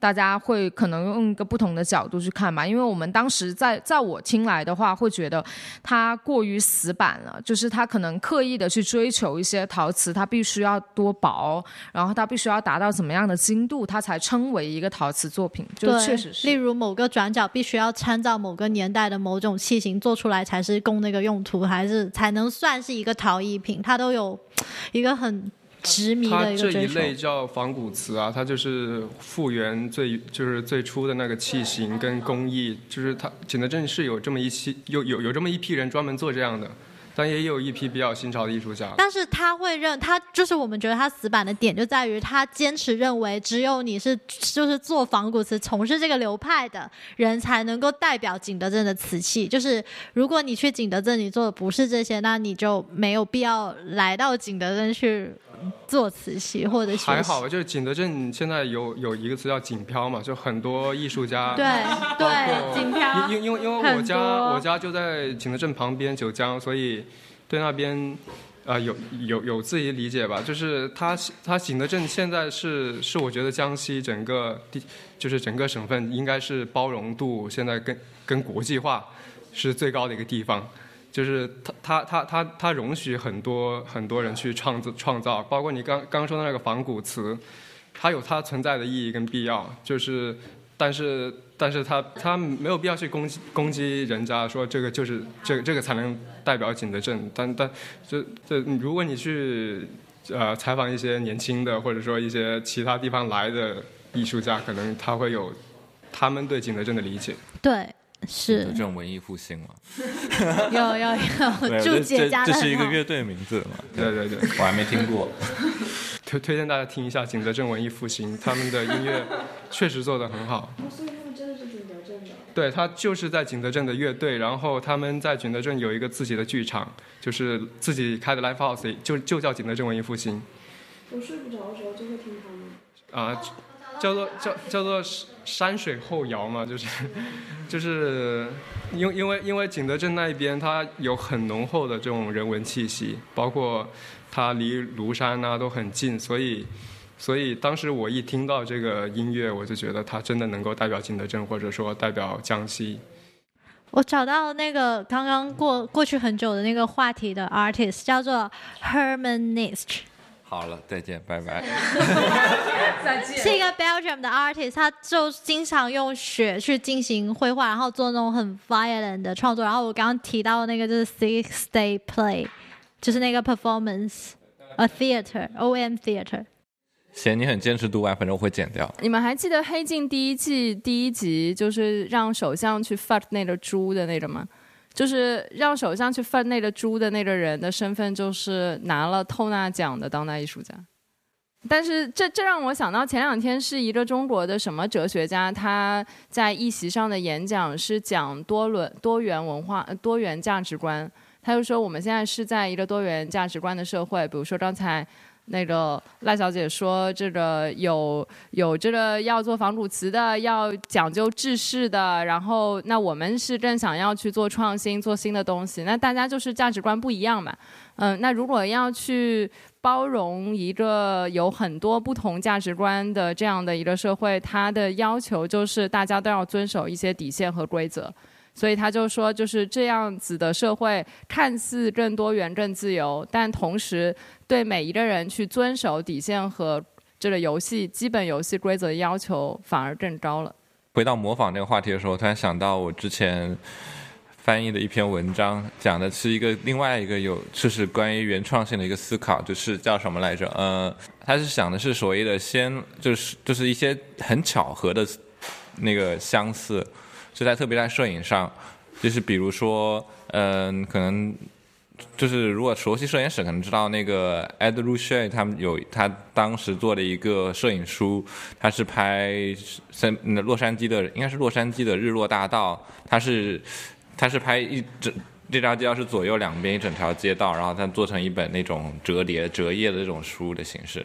大家会可能用一个不同的角度去看吧，因为我们当时在在我听来的话，会觉得它过于死板了，就是它可能刻意的去追求一些陶瓷，它必须要多薄，然后它必须要达到怎么样的精度，它才称为一个陶瓷作品，就，确实是。
例如某个转角必须要参照某个年代的某种器型做出来才是供那个用途，还是才能算是一个陶艺品，它都有一个很执迷的一个。
这一类叫仿古瓷啊，它就是复原最就是最初的那个器型跟工艺，就是它景德镇是有这么一期有有有这么一批人专门做这样的，但也有一批比较新潮的艺术家。
但是他会认他就是我们觉得他死板的点就在于他坚持认为只有你是就是做仿古瓷从事这个流派的人才能够代表景德镇的瓷器。就是如果你去景德镇你做的不是这些，那你就没有必要来到景德镇去做瓷器或者
还好，就是景德镇现在有有一个词叫景漂嘛，就很多艺术家
对对景漂
因因因为因为我家我家就在景德镇旁边九江，所以对那边啊、有有有自己理解吧。就是它它景德镇现在是是我觉得江西整个地就是整个省份应该是包容度现在跟跟国际化是最高的一个地方。就是它它它它它容许很多很多人去创造创造，包括你刚刚说的那个仿古词，它有它存在的意义跟必要，就是，但是但是它它没有必要去攻击攻击人家，说这个就是这个这个才能代表景德镇，但但这这如果你去呃采访一些年轻的或者说一些其他地方来的艺术家，可能他会有他们对景德镇的理解。
对是
这种文艺复兴嘛，<laughs>
有有 <laughs>
对
有注
这这
解加的
这是一个乐队名字嘛？
对对对，
我还没听过。<laughs>
推推荐大家听一下景德镇文艺复兴，他们的音乐确实做得很好。
所以他们真的是景德镇的。
对他就是在景德镇的乐队，然后他们在景德镇有一个自己的剧场，就是自己开的 live house，就就叫景德镇文艺复兴
我睡不着的时候就会听他们。
啊，叫做叫叫做山水后摇嘛，就是 <laughs> 就是因因为因为景德镇那一边它有很浓厚的这种人文气息，包括它离庐山啊都很近，所以。所以当时我一听到这个音乐，我就觉得它真的能够代表景德镇，或者说代表江西。
我找到那个刚刚过过去很久的那个话题的 artist，叫做 Herman Nist，
好了，再见，拜拜。<laughs>
再见
是一个 Belgium 的 artist，他就经常用雪去进行绘画，然后做那种很 violent 的创作。然后我刚刚提到的那个就是 Six Day Play，就是那个 performance，a theater，O M theater。
嫌你很坚持读完，反正我会剪掉。
你们还记得《黑镜》第一季第一集就是让首相去 fuck 那个猪的那个吗？就是让首相去 fuck 那个猪的那个人的身份，就是拿了透纳奖的当代艺术家。但是这这让我想到前两天是一个中国的什么哲学家，他在一席上的演讲是讲多轮多元文化、多元价值观。他就说我们现在是在一个多元价值观的社会，比如说刚才那个赖小姐说，这个有有这个要做仿古词的，要讲究制式的，然后那我们是更想要去做创新，做新的东西。那大家就是价值观不一样嘛，嗯，那如果要去包容一个有很多不同价值观的这样的一个社会，它的要求就是大家都要遵守一些底线和规则。所以他就说，就是这样子的社会看似更多元、更自由，但同时对每一个人去遵守底线和这个游戏基本游戏规则的要求反而更高了。
回到模仿这个话题的时候，突然想到我之前翻译的一篇文章，讲的是一个另外一个有就是关于原创性的一个思考，就是叫什么来着？呃，他是想的是所谓的先就是就是一些很巧合的那个相似，就在特别在摄影上，就是比如说，嗯、可能就是如果熟悉摄影史，可能知道那个 Ed Ruscha 他们有他当时做的一个摄影书，他是拍森嗯洛杉矶的，应该是洛杉矶的日落大道，他是他是拍一整。这条街道是左右两边一整条街道，然后它做成一本那种折叠折页的这种书的形式，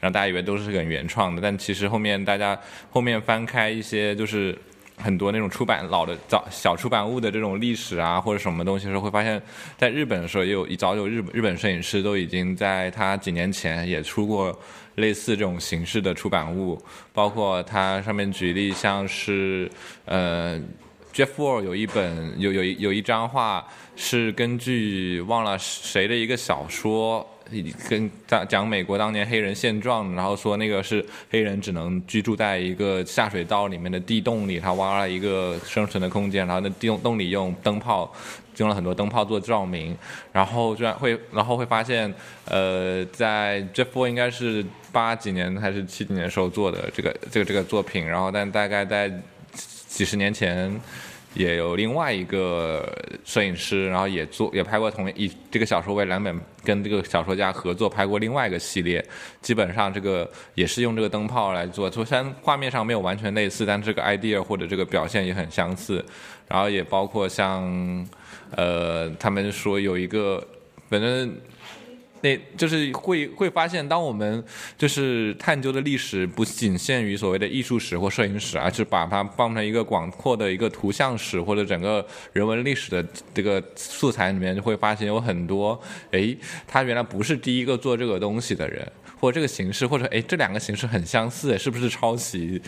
然后大家以为都是很原创的，但其实后面大家后面翻开一些就是很多那种出版老的早小出版物的这种历史啊或者什么东西的时候，会发现，在日本的时候也有早有日本日本摄影师都已经在他几年前也出过类似这种形式的出版物，包括他上面举例像是呃。Jeff Wall 有一本有有有一张画是根据忘了谁的一个小说，跟讲讲美国当年黑人现状，然后说那个是黑人只能居住在一个下水道里面的地洞里，他挖了一个生存的空间，然后那地洞洞里用灯泡用了很多灯泡做照明，然后居然会然后会发现，呃，在 Jeff Wall 应该是八几年还是七几年时候做的这个这个这个作品，然后但大概在几十年前，也有另外一个摄影师，然后也做也拍过同一这个小说为蓝本跟这个小说家合作拍过另外一个系列，基本上这个也是用这个灯泡来做，虽然画面上没有完全类似，但这个 idea 或者这个表现也很相似，然后也包括像呃他们说有一个反正。那就是会会发现，当我们就是探究的历史不仅限于所谓的艺术史或摄影史，而是把它放成一个广阔的一个图像史或者整个人文历史的这个素材里面，就会发现有很多，诶，他原来不是第一个做这个东西的人，或者这个形式，或者诶，这两个形式很相似，是不是抄袭？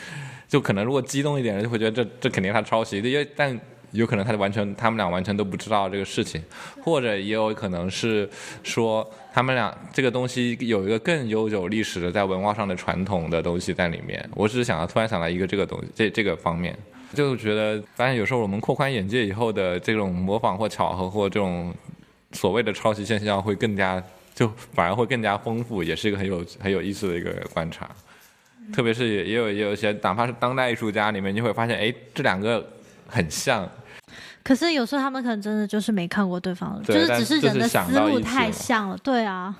就可能如果激动一点就会觉得这这肯定他抄袭，因为但。有可能他完全，他们俩完全都不知道这个事情，或者也有可能是说他们俩这个东西有一个更悠久历史的在文化上的传统的东西在里面。我只是想要突然想到一个这个东西，这这个方面，就觉得发现有时候我们扩宽眼界以后的这种模仿或巧合或这种所谓的抄袭现象会更加就反而会更加丰富，也是一个很有很有意思的一个观察。特别是也也有也有一些哪怕是当代艺术家里面，你会发现哎这两个很像。
可是有时候他们可能真的就是没看过对方就是只是人的思路太像了。对啊，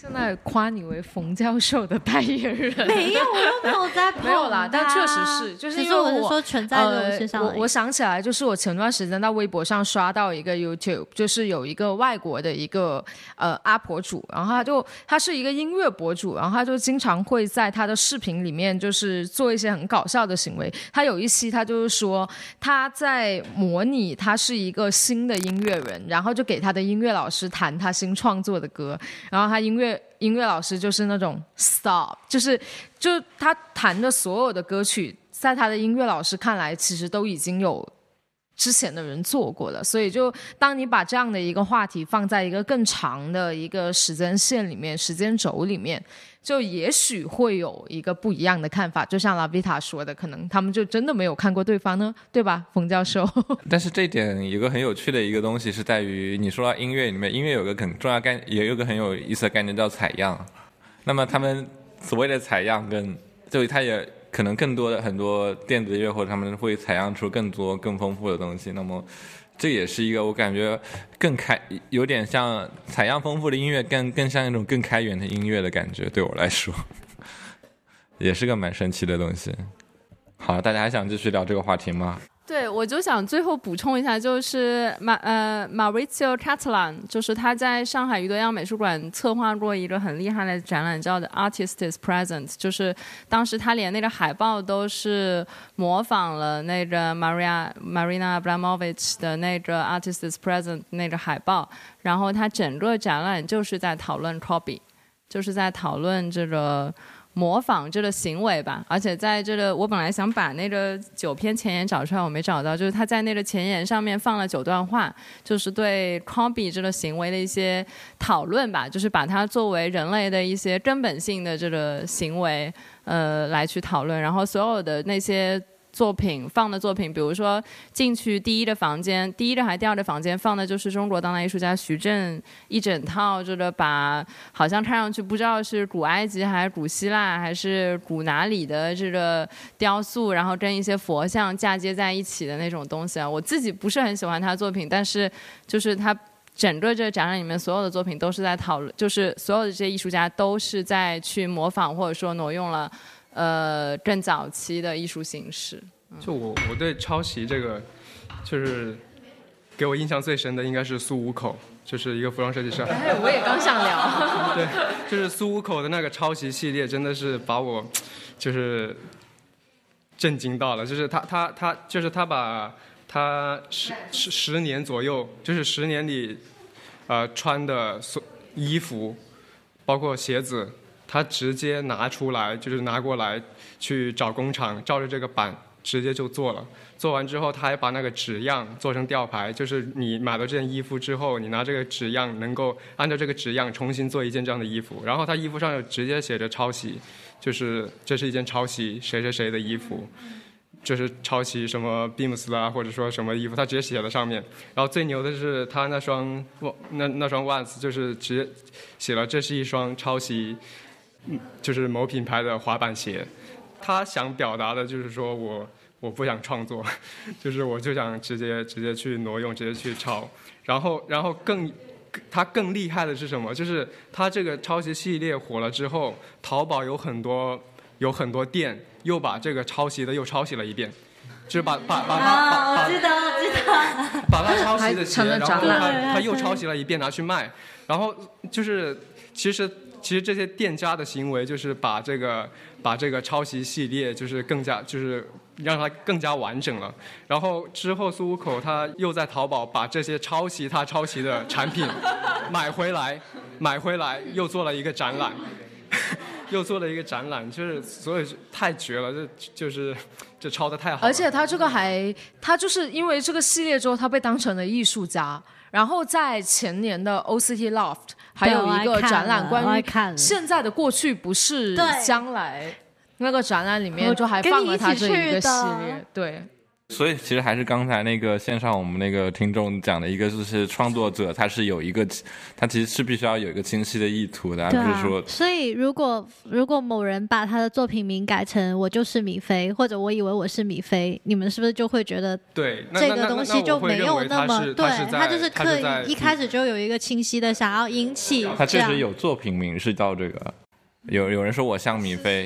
现在夸你为冯教授的代言人，
没有，我又没有在捧
没有啦，但确实是，就是
只
因为
是我是说存在我身上
呃我我想起来，就是我前段时间在微博上刷到一个 YouTube，就是有一个外国的一个呃阿婆主，然后他就他是一个音乐博主，然后他就经常会在他的视频里面就是做一些很搞笑的行为。他有一期他就是说他在模拟他是一个新的音乐人，然后就给他的音乐老师弹他新创作的歌，然后他音乐音乐老师就是那种 stop，就是就他弹的所有的歌曲，在他的音乐老师看来，其实都已经有之前的人做过的。所以就当你把这样的一个话题放在一个更长的一个时间线里面、时间轴里面，就也许会有一个不一样的看法。就像拉维塔说的，可能他们就真的没有看过对方呢，对吧，冯教授？<laughs>
但是这一点有个很有趣的一个东西是在于，你说到音乐里面，音乐有个很重要概，也有个很有意思的概念叫采样。那么他们所谓的采样跟，就他也可能更多的很多电子乐或者他们会采样出更多更丰富的东西。那么这也是一个我感觉更开，有点像采样丰富的音乐，更更像一种更开源的音乐的感觉，对我来说，<laughs> 也是个蛮神奇的东西。好，大家还想继续聊这个话题吗？
对，我就想最后补充一下，就是马呃 Maurizio Catalan，就是他在上海余德阳美术馆策划过一个很厉害的展览，叫做 Artist is Present，就是当时他连那个海报都是模仿了那个 Maria Marina Abramovich 的那个 Artists Present 那个海报，然后他整个展览就是在讨论 copy，就是在讨论这个。模仿这个行为吧，而且在这个我本来想把那个九篇前言找出来，我没找到。就是他在那个前言上面放了九段话，就是对 copy 这个行为的一些讨论吧，就是把它作为人类的一些根本性的这个行为，呃，来去讨论。然后所有的那些。作品放的作品，比如说进去第一的房间，第一的还是第二的房间放的就是中国当代艺术家徐震一整套这个把好像看上去不知道是古埃及还是古希腊还是古哪里的这个雕塑，然后跟一些佛像嫁接在一起的那种东西啊。我自己不是很喜欢他作品，但是就是他整个这个展览里面所有的作品都是在讨论，就是所有的这些艺术家都是在去模仿或者说挪用了。呃，更早期的艺术形式。
就我我对抄袭这个，就是给我印象最深的应该是苏五口，就是一个服装设计师。<laughs>
哎，我也刚想聊。<laughs>
对，就是苏五口的那个抄袭系列，真的是把我就是震惊到了。就是他他他，就是他把他十十十年左右，就是十年里呃穿的所衣服，包括鞋子。他直接拿出来，就是拿过来去找工厂，照着这个版直接就做了。做完之后，他还把那个纸样做成吊牌，就是你买了这件衣服之后，你拿这个纸样能够按照这个纸样重新做一件这样的衣服。然后他衣服上又直接写着抄袭，就是这是一件抄袭谁谁谁的衣服，就是抄袭什么 Beams 啊，或者说什么衣服，他直接写在上面。然后最牛的是他那双那那双袜子，就是直接写了这是一双抄袭。嗯，就是某品牌的滑板鞋，他想表达的就是说我我不想创作，<laughs> 就是我就想直接直接去挪用，直接去抄。然后然后更他更厉害的是什么？就是他这个抄袭系列火了之后，淘宝有很多有很多店又把这个抄袭的又抄袭了一遍，就是把把把他把
我记得我记得
把他抄袭的鞋，然后他他又抄袭了一遍拿去卖，然后就是其实。其实这些店家的行为就是把这个把这个抄袭系列就是更加就是让它更加完整了。然后之后苏五口他又在淘宝把这些抄袭他抄袭的产品 <laughs> 买回来，买回来又做了一个展览，<laughs> 又做了一个展览，就是所以太绝了，这就是这抄的太好。
而且他这个还他就是因为这个系列之后，他被当成了艺术家。然后在前年的 OCT Loft 还有一个展览，关于现在的过去不是将来，那个展览里面就还放了他这一个系列，对。
所以其实还是刚才那个线上我们那个听众讲的一个，就是创作者他是有一个，他其实是必须要有一个清晰的意图的，而不是说。
所以如果如果某人把他的作品名改成“我就是米菲”或者“我以为我是米菲”，你们是不是就会觉得
对
这个东西就没有那么对？
他
就是刻意一开始就有一个清晰的想要引起。
他确实有作品名是叫这个。有有人说我像米菲，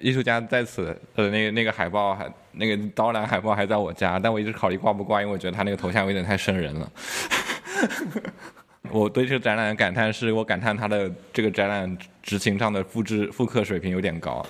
艺术家在此的那个那个海报还那个刀郎海报还在我家，但我一直考虑挂不挂，因为我觉得他那个头像有点太瘆人了。<laughs> 我对这个展览感叹是我感叹他的这个展览执行上的复制复刻水平有点高。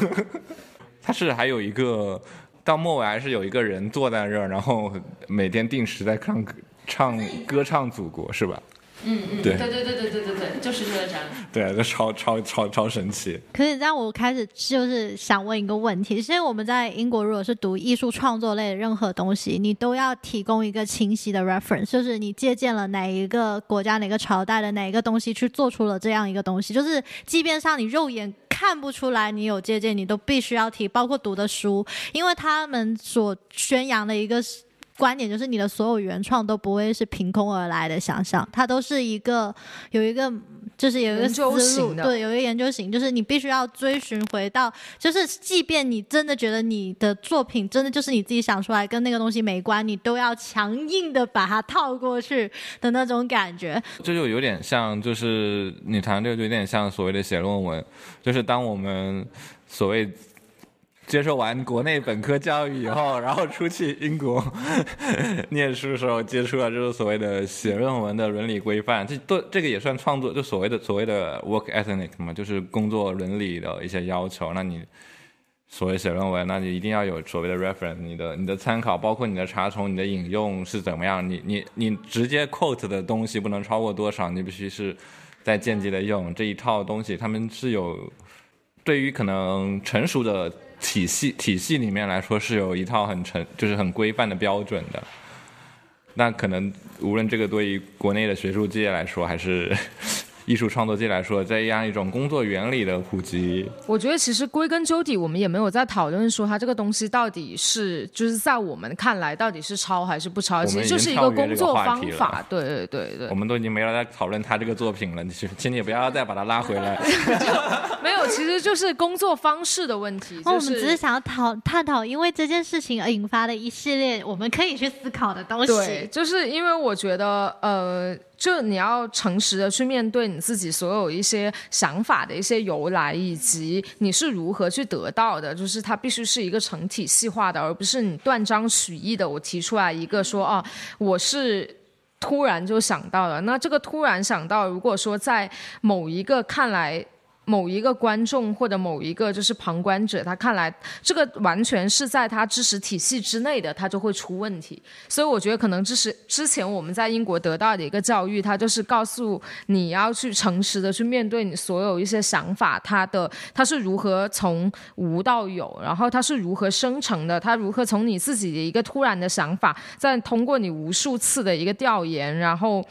<laughs> 他是还有一个到末尾还是有一个人坐在这儿，然后每天定时在唱歌唱歌唱祖国是吧？
嗯嗯，对对对对对对对对，就是这个展。对，
这超超超超神奇。
可是让我开始就是想问一个问题，因为我们在英国如果是读艺术创作类的任何东西，你都要提供一个清晰的 reference，就是你借鉴了哪一个国家、哪个朝代的哪一个东西去做出了这样一个东西，就是即便上你肉眼看不出来你有借鉴，你都必须要提，包括读的书，因为他们所宣扬的一个。观点就是你的所有原创都不会是凭空而来的想象，它都是一个有一个就是有一个
研究
思路，
型的
对，有一个研究型，就是你必须要追寻回到，就是即便你真的觉得你的作品真的就是你自己想出来，跟那个东西没关，你都要强硬的把它套过去的那种感觉。
这就有点像，就是你谈这个就有点像所谓的写论文，就是当我们所谓接受完国内本科教育以后，然后出去英国 <laughs> 念书的时候，接触了就是所谓的写论文的伦理规范，这都这个也算创作，就所谓的所谓的 work ethic 嘛，就是工作伦理的一些要求。那你所谓写论文，那你一定要有所谓的 reference，你的你的参考，包括你的查重、你的引用是怎么样，你你你直接 quote 的东西不能超过多少，你必须是在间接的用。这一套东西，他们是有对于可能成熟的体系体系里面来说是有一套很成就是很规范的标准的。那可能无论这个对于国内的学术界来说，还是艺术创作界来说，这样一种工作原理的普及，
我觉得其实归根究底，我们也没有在讨论说它这个东西到底是就是在我们看来到底是抄还是不抄，其实就是一个工作方法。对对对对
我，们都已经没有在讨论他这个作品了，你请 <laughs> 请你不要再把它拉回来。<laughs>
没有，其实就是工作方式的问题。
哦，我们只是想要讨探讨，因为这件事情而引发的一系列我们可以去思考的东西。
对，就是因为我觉得，呃，就你要诚实的去面对你自己所有一些想法的一些由来，以及你是如何去得到的，就是它必须是一个成体系化的，而不是你断章取义的。我提出来一个说，哦，我是。突然就想到了，那这个突然想到，如果说在某一个看来某一个观众或者某一个就是旁观者，他看来这个完全是在他知识体系之内的，他就会出问题。所以我觉得可能这是之前我们在英国得到的一个教育，它就是告诉你要去诚实的去面对你所有一些想法，它的它是如何从无到有，然后它是如何生成的，它如何从你自己的一个突然的想法，再通过你无数次的一个调研，然后。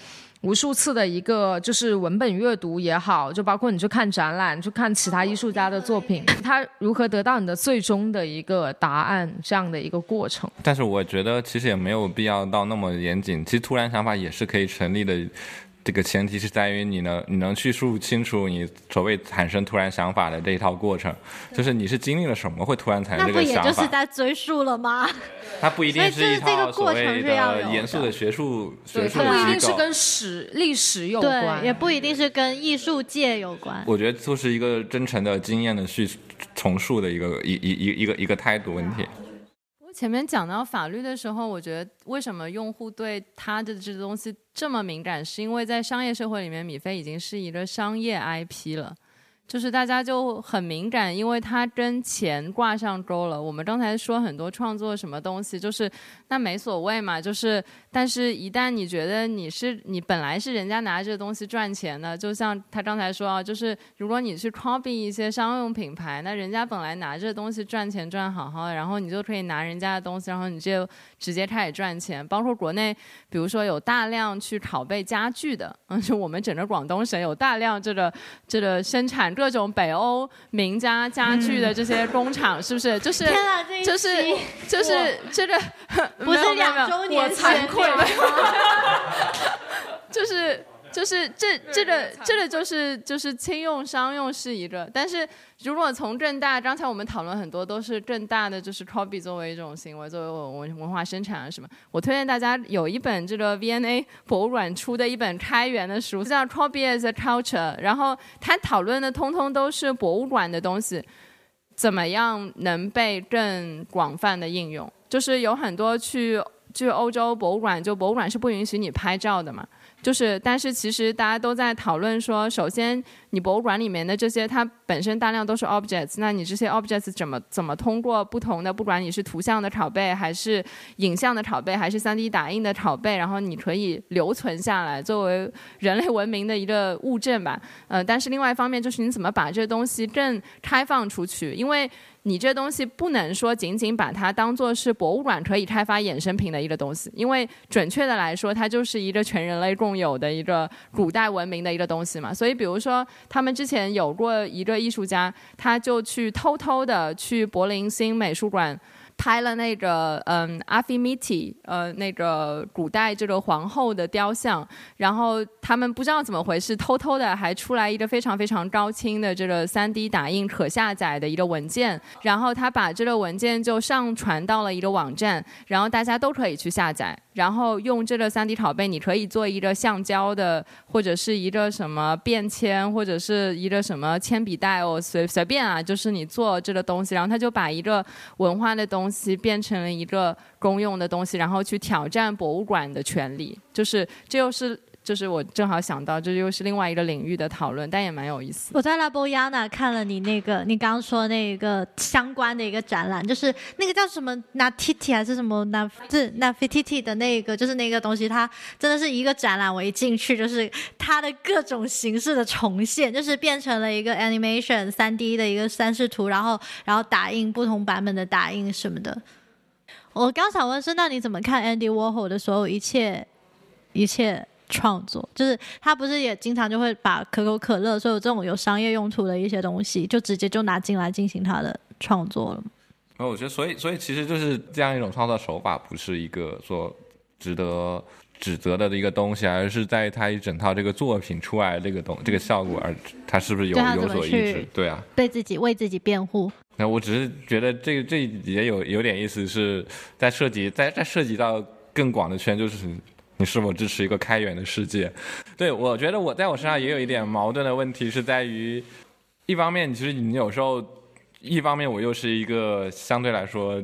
无数次的一个就是文本阅读也好，就包括你去看展览、去看其他艺术家的作品，他如何得到你的最终的一个答案，这样的一个过程。
但是我觉得其实也没有必要到那么严谨，其实突然想法也是可以成立的。这个前提是在于你能你能叙述清楚你所谓产生突然想法的这一套过程，就是你是经历了什么会突然产生
那不
这个想
也就是
法。
在追溯了吗？<laughs>
它不一定是一套所
过程
谓
的
的严肃的学术学
对，
术
它不一。定是跟史历史有关，
对，也不一定是跟艺术界有关。
我觉得就是一个真诚的经验的叙重述的一个一一一一个一个态度问题。
前面讲到法律的时候，我觉得为什么用户对他的这东西这么敏感，是因为在商业社会里面，米菲已经是一个商业 IP 了。就是大家就很敏感，因为它跟钱挂上钩了。我们刚才说很多创作什么东西，就是那没所谓嘛，就是但是一旦你觉得你是你本来是人家拿这个东西赚钱的，就像他刚才说啊，就是如果你去 copy 一些商用品牌，那人家本来拿这东西赚钱赚好好的，然后你就可以拿人家的东西，然后你就直接开始赚钱。包括国内，比如说有大量去拷贝家具的，嗯，<laughs> 就我们整个广东省有大量这个这个生产各种北欧名家家具的这些工厂，是不是？就是就是就是这个 <laughs>
不是两周年
我惭愧 <laughs> 就是就是这这个这个就是就是轻用商用是一个，但是如果从更大，刚才我们讨论很多都是更大的，就是 copy 作为一种行为，作为文文文化生产啊什么。我推荐大家有一本这个 VNA 博物馆出的一本开源的书，叫 Copy as a Culture，然后它讨论的通通都是博物馆的东西。怎么样能被更广泛的应用？就是有很多去去欧洲博物馆，就博物馆是不允许你拍照的嘛。就是，但是其实大家都在讨论说，首先你博物馆里面的这些，它本身大量都是 objects，那你这些 objects 怎么怎么通过不同的，不管你是图像的拷贝，还是影像的拷贝，还是 3D 打印的拷贝，然后你可以留存下来，作为人类文明的一个物证吧。呃，但是另外一方面就是你怎么把这东西更开放出去，因为你这东西不能说仅仅把它当做是博物馆可以开发衍生品的一个东西，因为准确的来说，它就是一个全人类共有的一个古代文明的一个东西嘛。所以，比如说他们之前有过一个艺术家，他就去偷偷的去柏林新美术馆。拍了那个嗯阿菲米提呃那个古代这个皇后的雕像，然后他们不知道怎么回事，偷偷的还出来一个非常非常高清的这个 3D 打印可下载的一个文件，然后他把这个文件就上传到了一个网站，然后大家都可以去下载，然后用这个 3D 拷贝，你可以做一个橡胶的，或者是一个什么便签，或者是一个什么铅笔袋哦，随随便啊，就是你做这个东西，然后他就把一个文化的东东西变成了一个公用的东西，然后去挑战博物馆的权利，就是这又是。就是我正好想到，这又是另外一个领域的讨论，但也蛮有意思。
我在拉波亚纳看了你那个，你刚刚说那个相关的一个展览，就是那个叫什么 Natiti 还是什么 Nat 是 Natiti 的那个，就是那个东西，它真的是一个展览。我一进去就是它的各种形式的重现，就是变成了一个 animation 三 D 的一个三视图，然后然后打印不同版本的打印什么的。我刚想问是，那你怎么看 Andy Warhol 的所有一切一切？创作就是他不是也经常就会把可口可乐所有这种有商业用途的一些东西，就直接就拿进来进行他的创作了。
那我觉得，所以所以其实就是这样一种创作手法，不是一个说值得指责的一个东西，而是在他一整套这个作品出来这个东这个效果，而他是不是有有所抑制？对啊，
对自己为自己辩护。
那我只是觉得这个这也有有点意思，是在涉及在在涉及到更广的圈，就是。你是否支持一个开源的世界？对我觉得我在我身上也有一点矛盾的问题，是在于，一方面其实你有时候，一方面我又是一个相对来说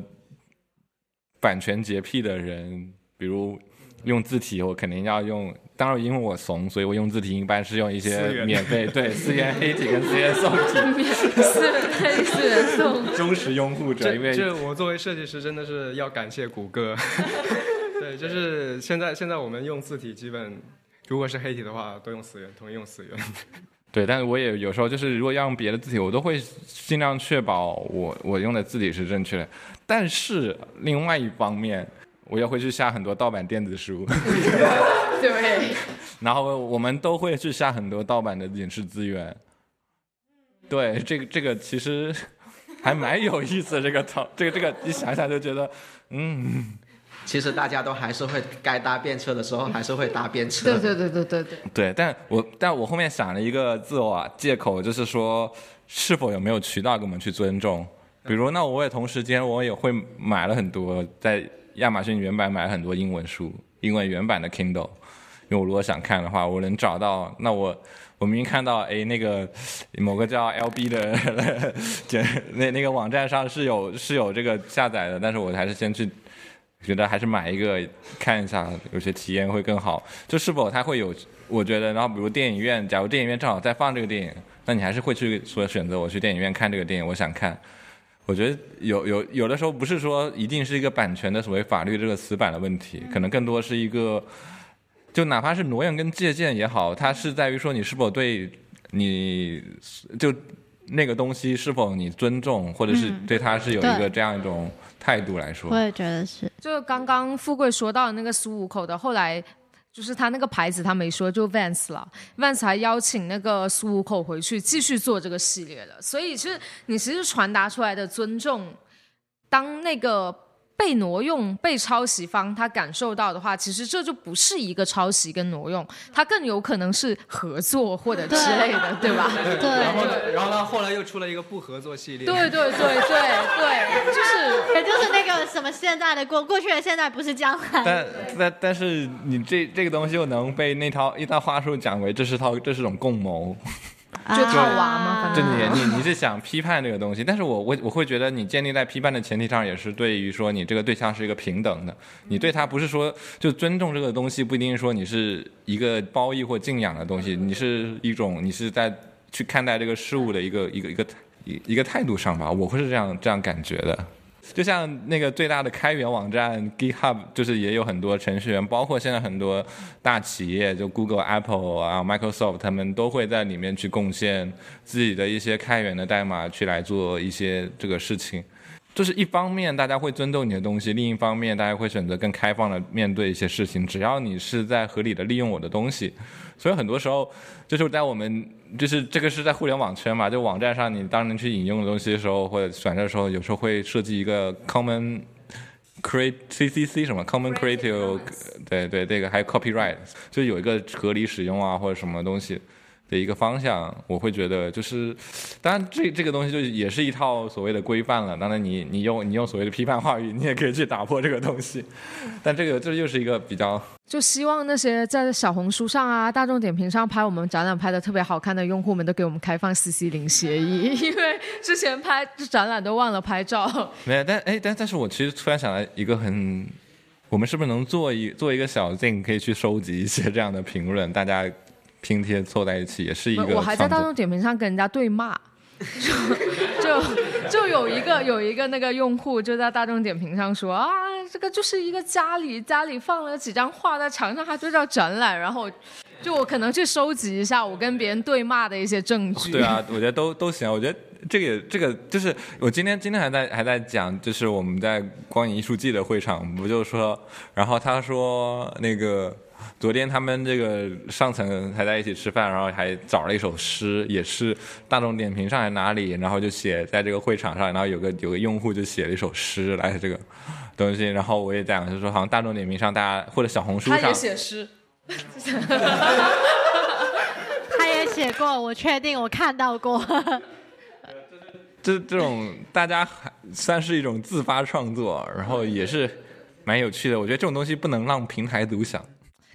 版权洁癖的人，比如用字体我肯定要用，当然因为我怂，所以我用字体一般是用一些免费 <laughs> 对四元黑体跟四元宋体，<laughs>
四元黑四元宋，
忠实拥护者，因为
这我作为设计师真的是要感谢谷歌。<laughs> 对，就是现在，现在我们用字体基本，如果是黑体的话，都用死源，统一用死源。<laughs>
对，但是我也有时候就是，如果要用别的字体，我都会尽量确保我我用的字体是正确的。但是另外一方面，我也会去下很多盗版电子书。<laughs>
对。<laughs>
然后我们都会去下很多盗版的影视资源。对，这个这个其实还蛮有意思的。这个套，这个这个一想想就觉得，嗯。
其实大家都还是会该搭便车的时候还是会搭便车。
对对对对对对。
对，但我但我后面想了一个自我借口，就是说是否有没有渠道给我们去尊重？比如，那我也同时间我也会买了很多在亚马逊原版买了很多英文书，英文原版的 Kindle，因为我如果想看的话，我能找到。那我我明明看到哎那个某个叫 LB 的 <laughs> 那那个网站上是有是有这个下载的，但是我还是先去。觉得还是买一个看一下，有些体验会更好。就是否它会有？我觉得，然后比如电影院，假如电影院正好在放这个电影，那你还是会去说选择我去电影院看这个电影，我想看。我觉得有有有的时候不是说一定是一个版权的所谓法律这个死板的问题，可能更多是一个，就哪怕是挪用跟借鉴也好，它是在于说你是否对你就那个东西是否你尊重，或者是对它是有一个这样一种。态度来说，
我也觉得是。
就刚刚富贵说到那个苏五口的，后来就是他那个牌子他没说，就 Vans 了。Vans 还邀请那个苏五口回去继续做这个系列的。所以其实你其实传达出来的尊重，当那个。被挪用、被抄袭方他感受到的话，其实这就不是一个抄袭跟挪用，他更有可能是合作或者之类的，<laughs> 对吧？
对。
然后，然后他后来又出了一个不合作系列。
对对对对对，就是，<laughs>
也就是那个什么现在的过过去的现在不是将来。
但但但是你这这个东西又能被那套一套话术讲为这是套这是种共谋。
就套娃吗？
就你你你是想批判这个东西，但是我我我会觉得你建立在批判的前提上，也是对于说你这个对象是一个平等的，你对他不是说就尊重这个东西，不一定说你是一个褒义或敬仰的东西，你是一种你是在去看待这个事物的一个一个一个一一个态度上吧，我会是这样这样感觉的。就像那个最大的开源网站 GitHub，就是也有很多程序员，包括现在很多大企业，就 Google、Apple 啊、Microsoft，他们都会在里面去贡献自己的一些开源的代码，去来做一些这个事情。就是一方面大家会尊重你的东西，另一方面大家会选择更开放的面对一些事情。只要你是在合理的利用我的东西，所以很多时候就是在我们就是这个是在互联网圈嘛，就网站上你当你去引用的东西的时候，或者选择的时候，有时候会设计一个 common create CCC 什么 common creative，对对，这个还有 copyright，就有一个合理使用啊或者什么东西。的一个方向，我会觉得就是，当然这这个东西就也是一套所谓的规范了。当然你你用你用所谓的批判话语，你也可以去打破这个东西。但这个这又是一个比较，
就希望那些在小红书上啊、大众点评上拍我们展览拍的特别好看的用户们都给我们开放 CC 零协议，<laughs> 因为之前拍展览都忘了拍照。
没有，但哎，但但是我其实突然想到一个很，我们是不是能做一做一个小镜，可以去收集一些这样的评论，大家。拼贴凑在一起也是一个。
我还在大众点评上跟人家对骂，<laughs> 就就就有一个有一个那个用户就在大众点评上说啊，这个就是一个家里家里放了几张画在墙上，它就叫展览。然后就我可能去收集一下我跟别人对骂的一些证据。
对啊，我觉得都都行。我觉得这个这个就是我今天今天还在还在讲，就是我们在光影艺术季的会场，不就说，然后他说那个。昨天他们这个上层还在一起吃饭，然后还找了一首诗，也是大众点评上还哪里，然后就写在这个会场上，然后有个有个用户就写了一首诗来这个东西，然后我也讲，就说好像大众点评上大家或者小红书上，
他也写诗，<laughs>
他也写过，我确定我看到过，<laughs>
这这种大家还算是一种自发创作，然后也是蛮有趣的。我觉得这种东西不能让平台独享。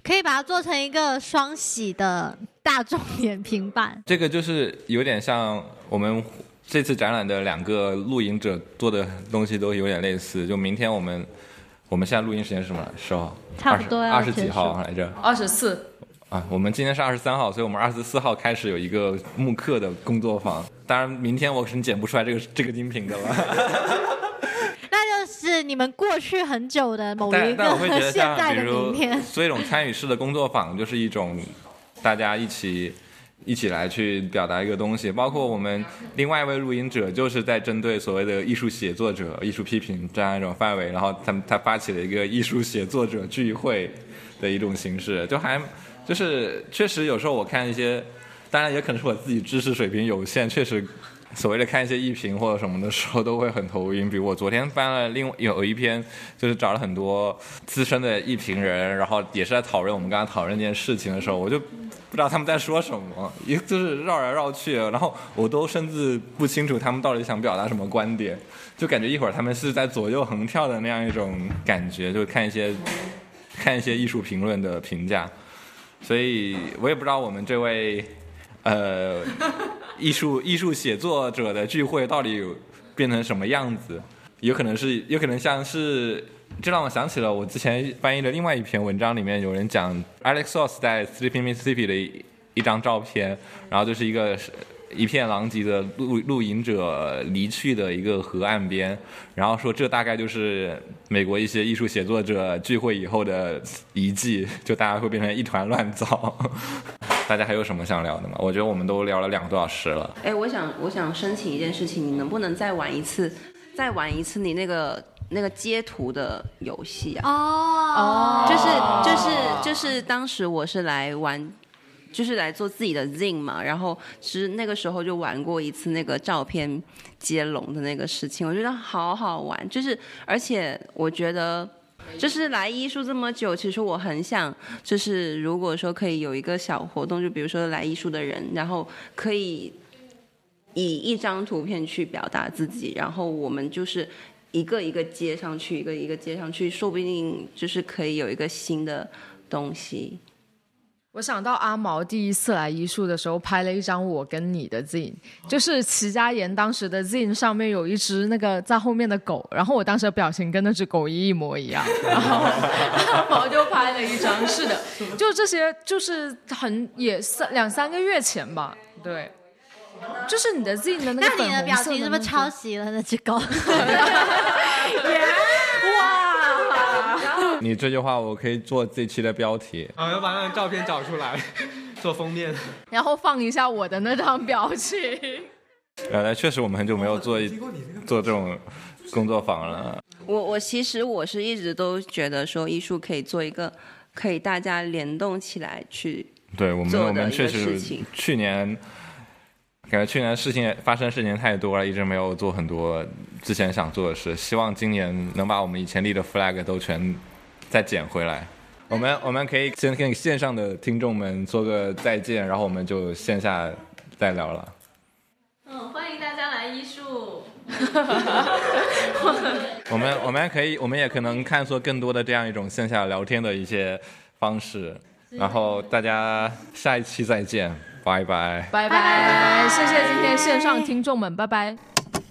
可以把它做成一个双喜的大众点评版。
这个就是有点像我们这次展览的两个录影者做的东西都有点类似。就明天我们我们现在录音时间是什么时候？
差不多
二十几号来着？
二十四。
啊，我们今天是二十三号，所以我们二十四号开始有一个慕课的工作坊。当然，明天我可是剪不出来这个这个音频的了。<laughs>
是你们过去很久的某一个 <laughs> 现在的明天，<laughs>
所以这种参与式的工作坊就是一种大家一起一起来去表达一个东西。包括我们另外一位录音者，就是在针对所谓的艺术写作者、艺术批评这样一种范围，然后他他发起了一个艺术写作者聚会的一种形式，就还就是确实有时候我看一些，当然也可能是我自己知识水平有限，确实。所谓的看一些艺评或者什么的时候，都会很头晕。比如我昨天翻了另有一篇，就是找了很多资深的艺评人，然后也是在讨论我们刚刚讨论这件事情的时候，我就不知道他们在说什么，一就是绕来绕去，然后我都甚至不清楚他们到底想表达什么观点，就感觉一会儿他们是在左右横跳的那样一种感觉，就看一些 <laughs> 看一些艺术评论的评价，所以我也不知道我们这位。呃，艺术艺术写作者的聚会到底有变成什么样子？有可能是，有可能像是，这让我想起了我之前翻译的另外一篇文章，里面有人讲 Alex Soss 在 Sleeping Mississippi 的一一张照片，然后就是一个。一片狼藉的露露营者离去的一个河岸边，然后说这大概就是美国一些艺术写作者聚会以后的遗迹，就大家会变成一团乱糟。大家还有什么想聊的吗？我觉得我们都聊了两个多小时了。
哎，我想我想申请一件事情，你能不能再玩一次，再玩一次你那个那个截图的游戏啊？
哦，
就是就是就是当时我是来玩。就是来做自己的 zine 嘛，然后其实那个时候就玩过一次那个照片接龙的那个事情，我觉得好好玩。就是而且我觉得，就是来艺术这么久，其实我很想，就是如果说可以有一个小活动，就比如说来艺术的人，然后可以以一张图片去表达自己，然后我们就是一个一个接上去，一个一个接上去，说不定就是可以有一个新的东西。
我想到阿毛第一次来艺术的时候，拍了一张我跟你的 zine，就是齐家岩当时的 zine 上面有一只那个在后面的狗，然后我当时的表情跟那只狗一模一样，然后阿毛就拍了一张，是的，就这些，就是很也三两三个月前吧，对，就是你的 zine 的那个
你的表情是不是抄袭了那只狗？<laughs> 哇！
你这句话我可以做这期的标题。
啊，要把那张照片找出来，做封面，
然后放一下我的那张表情。<laughs>
呃，确实我们很久没有做做这种工作坊了。
我我其实我是一直都觉得说艺术可以做一个可以大家联动起来去
对我们我们确实去年。感觉去年事情发生事情太多了，一直没有做很多之前想做的事。希望今年能把我们以前立的 flag 都全再捡回来。我们我们可以先跟线上的听众们说个再见，然后我们就线下再聊了。
嗯，欢迎大家来艺术。<laughs> <laughs>
我们我们可以，我们也可能探索更多的这样一种线下聊天的一些方式。然后大家下一期再见，拜拜。
拜拜，谢谢今天线上听众们，拜拜。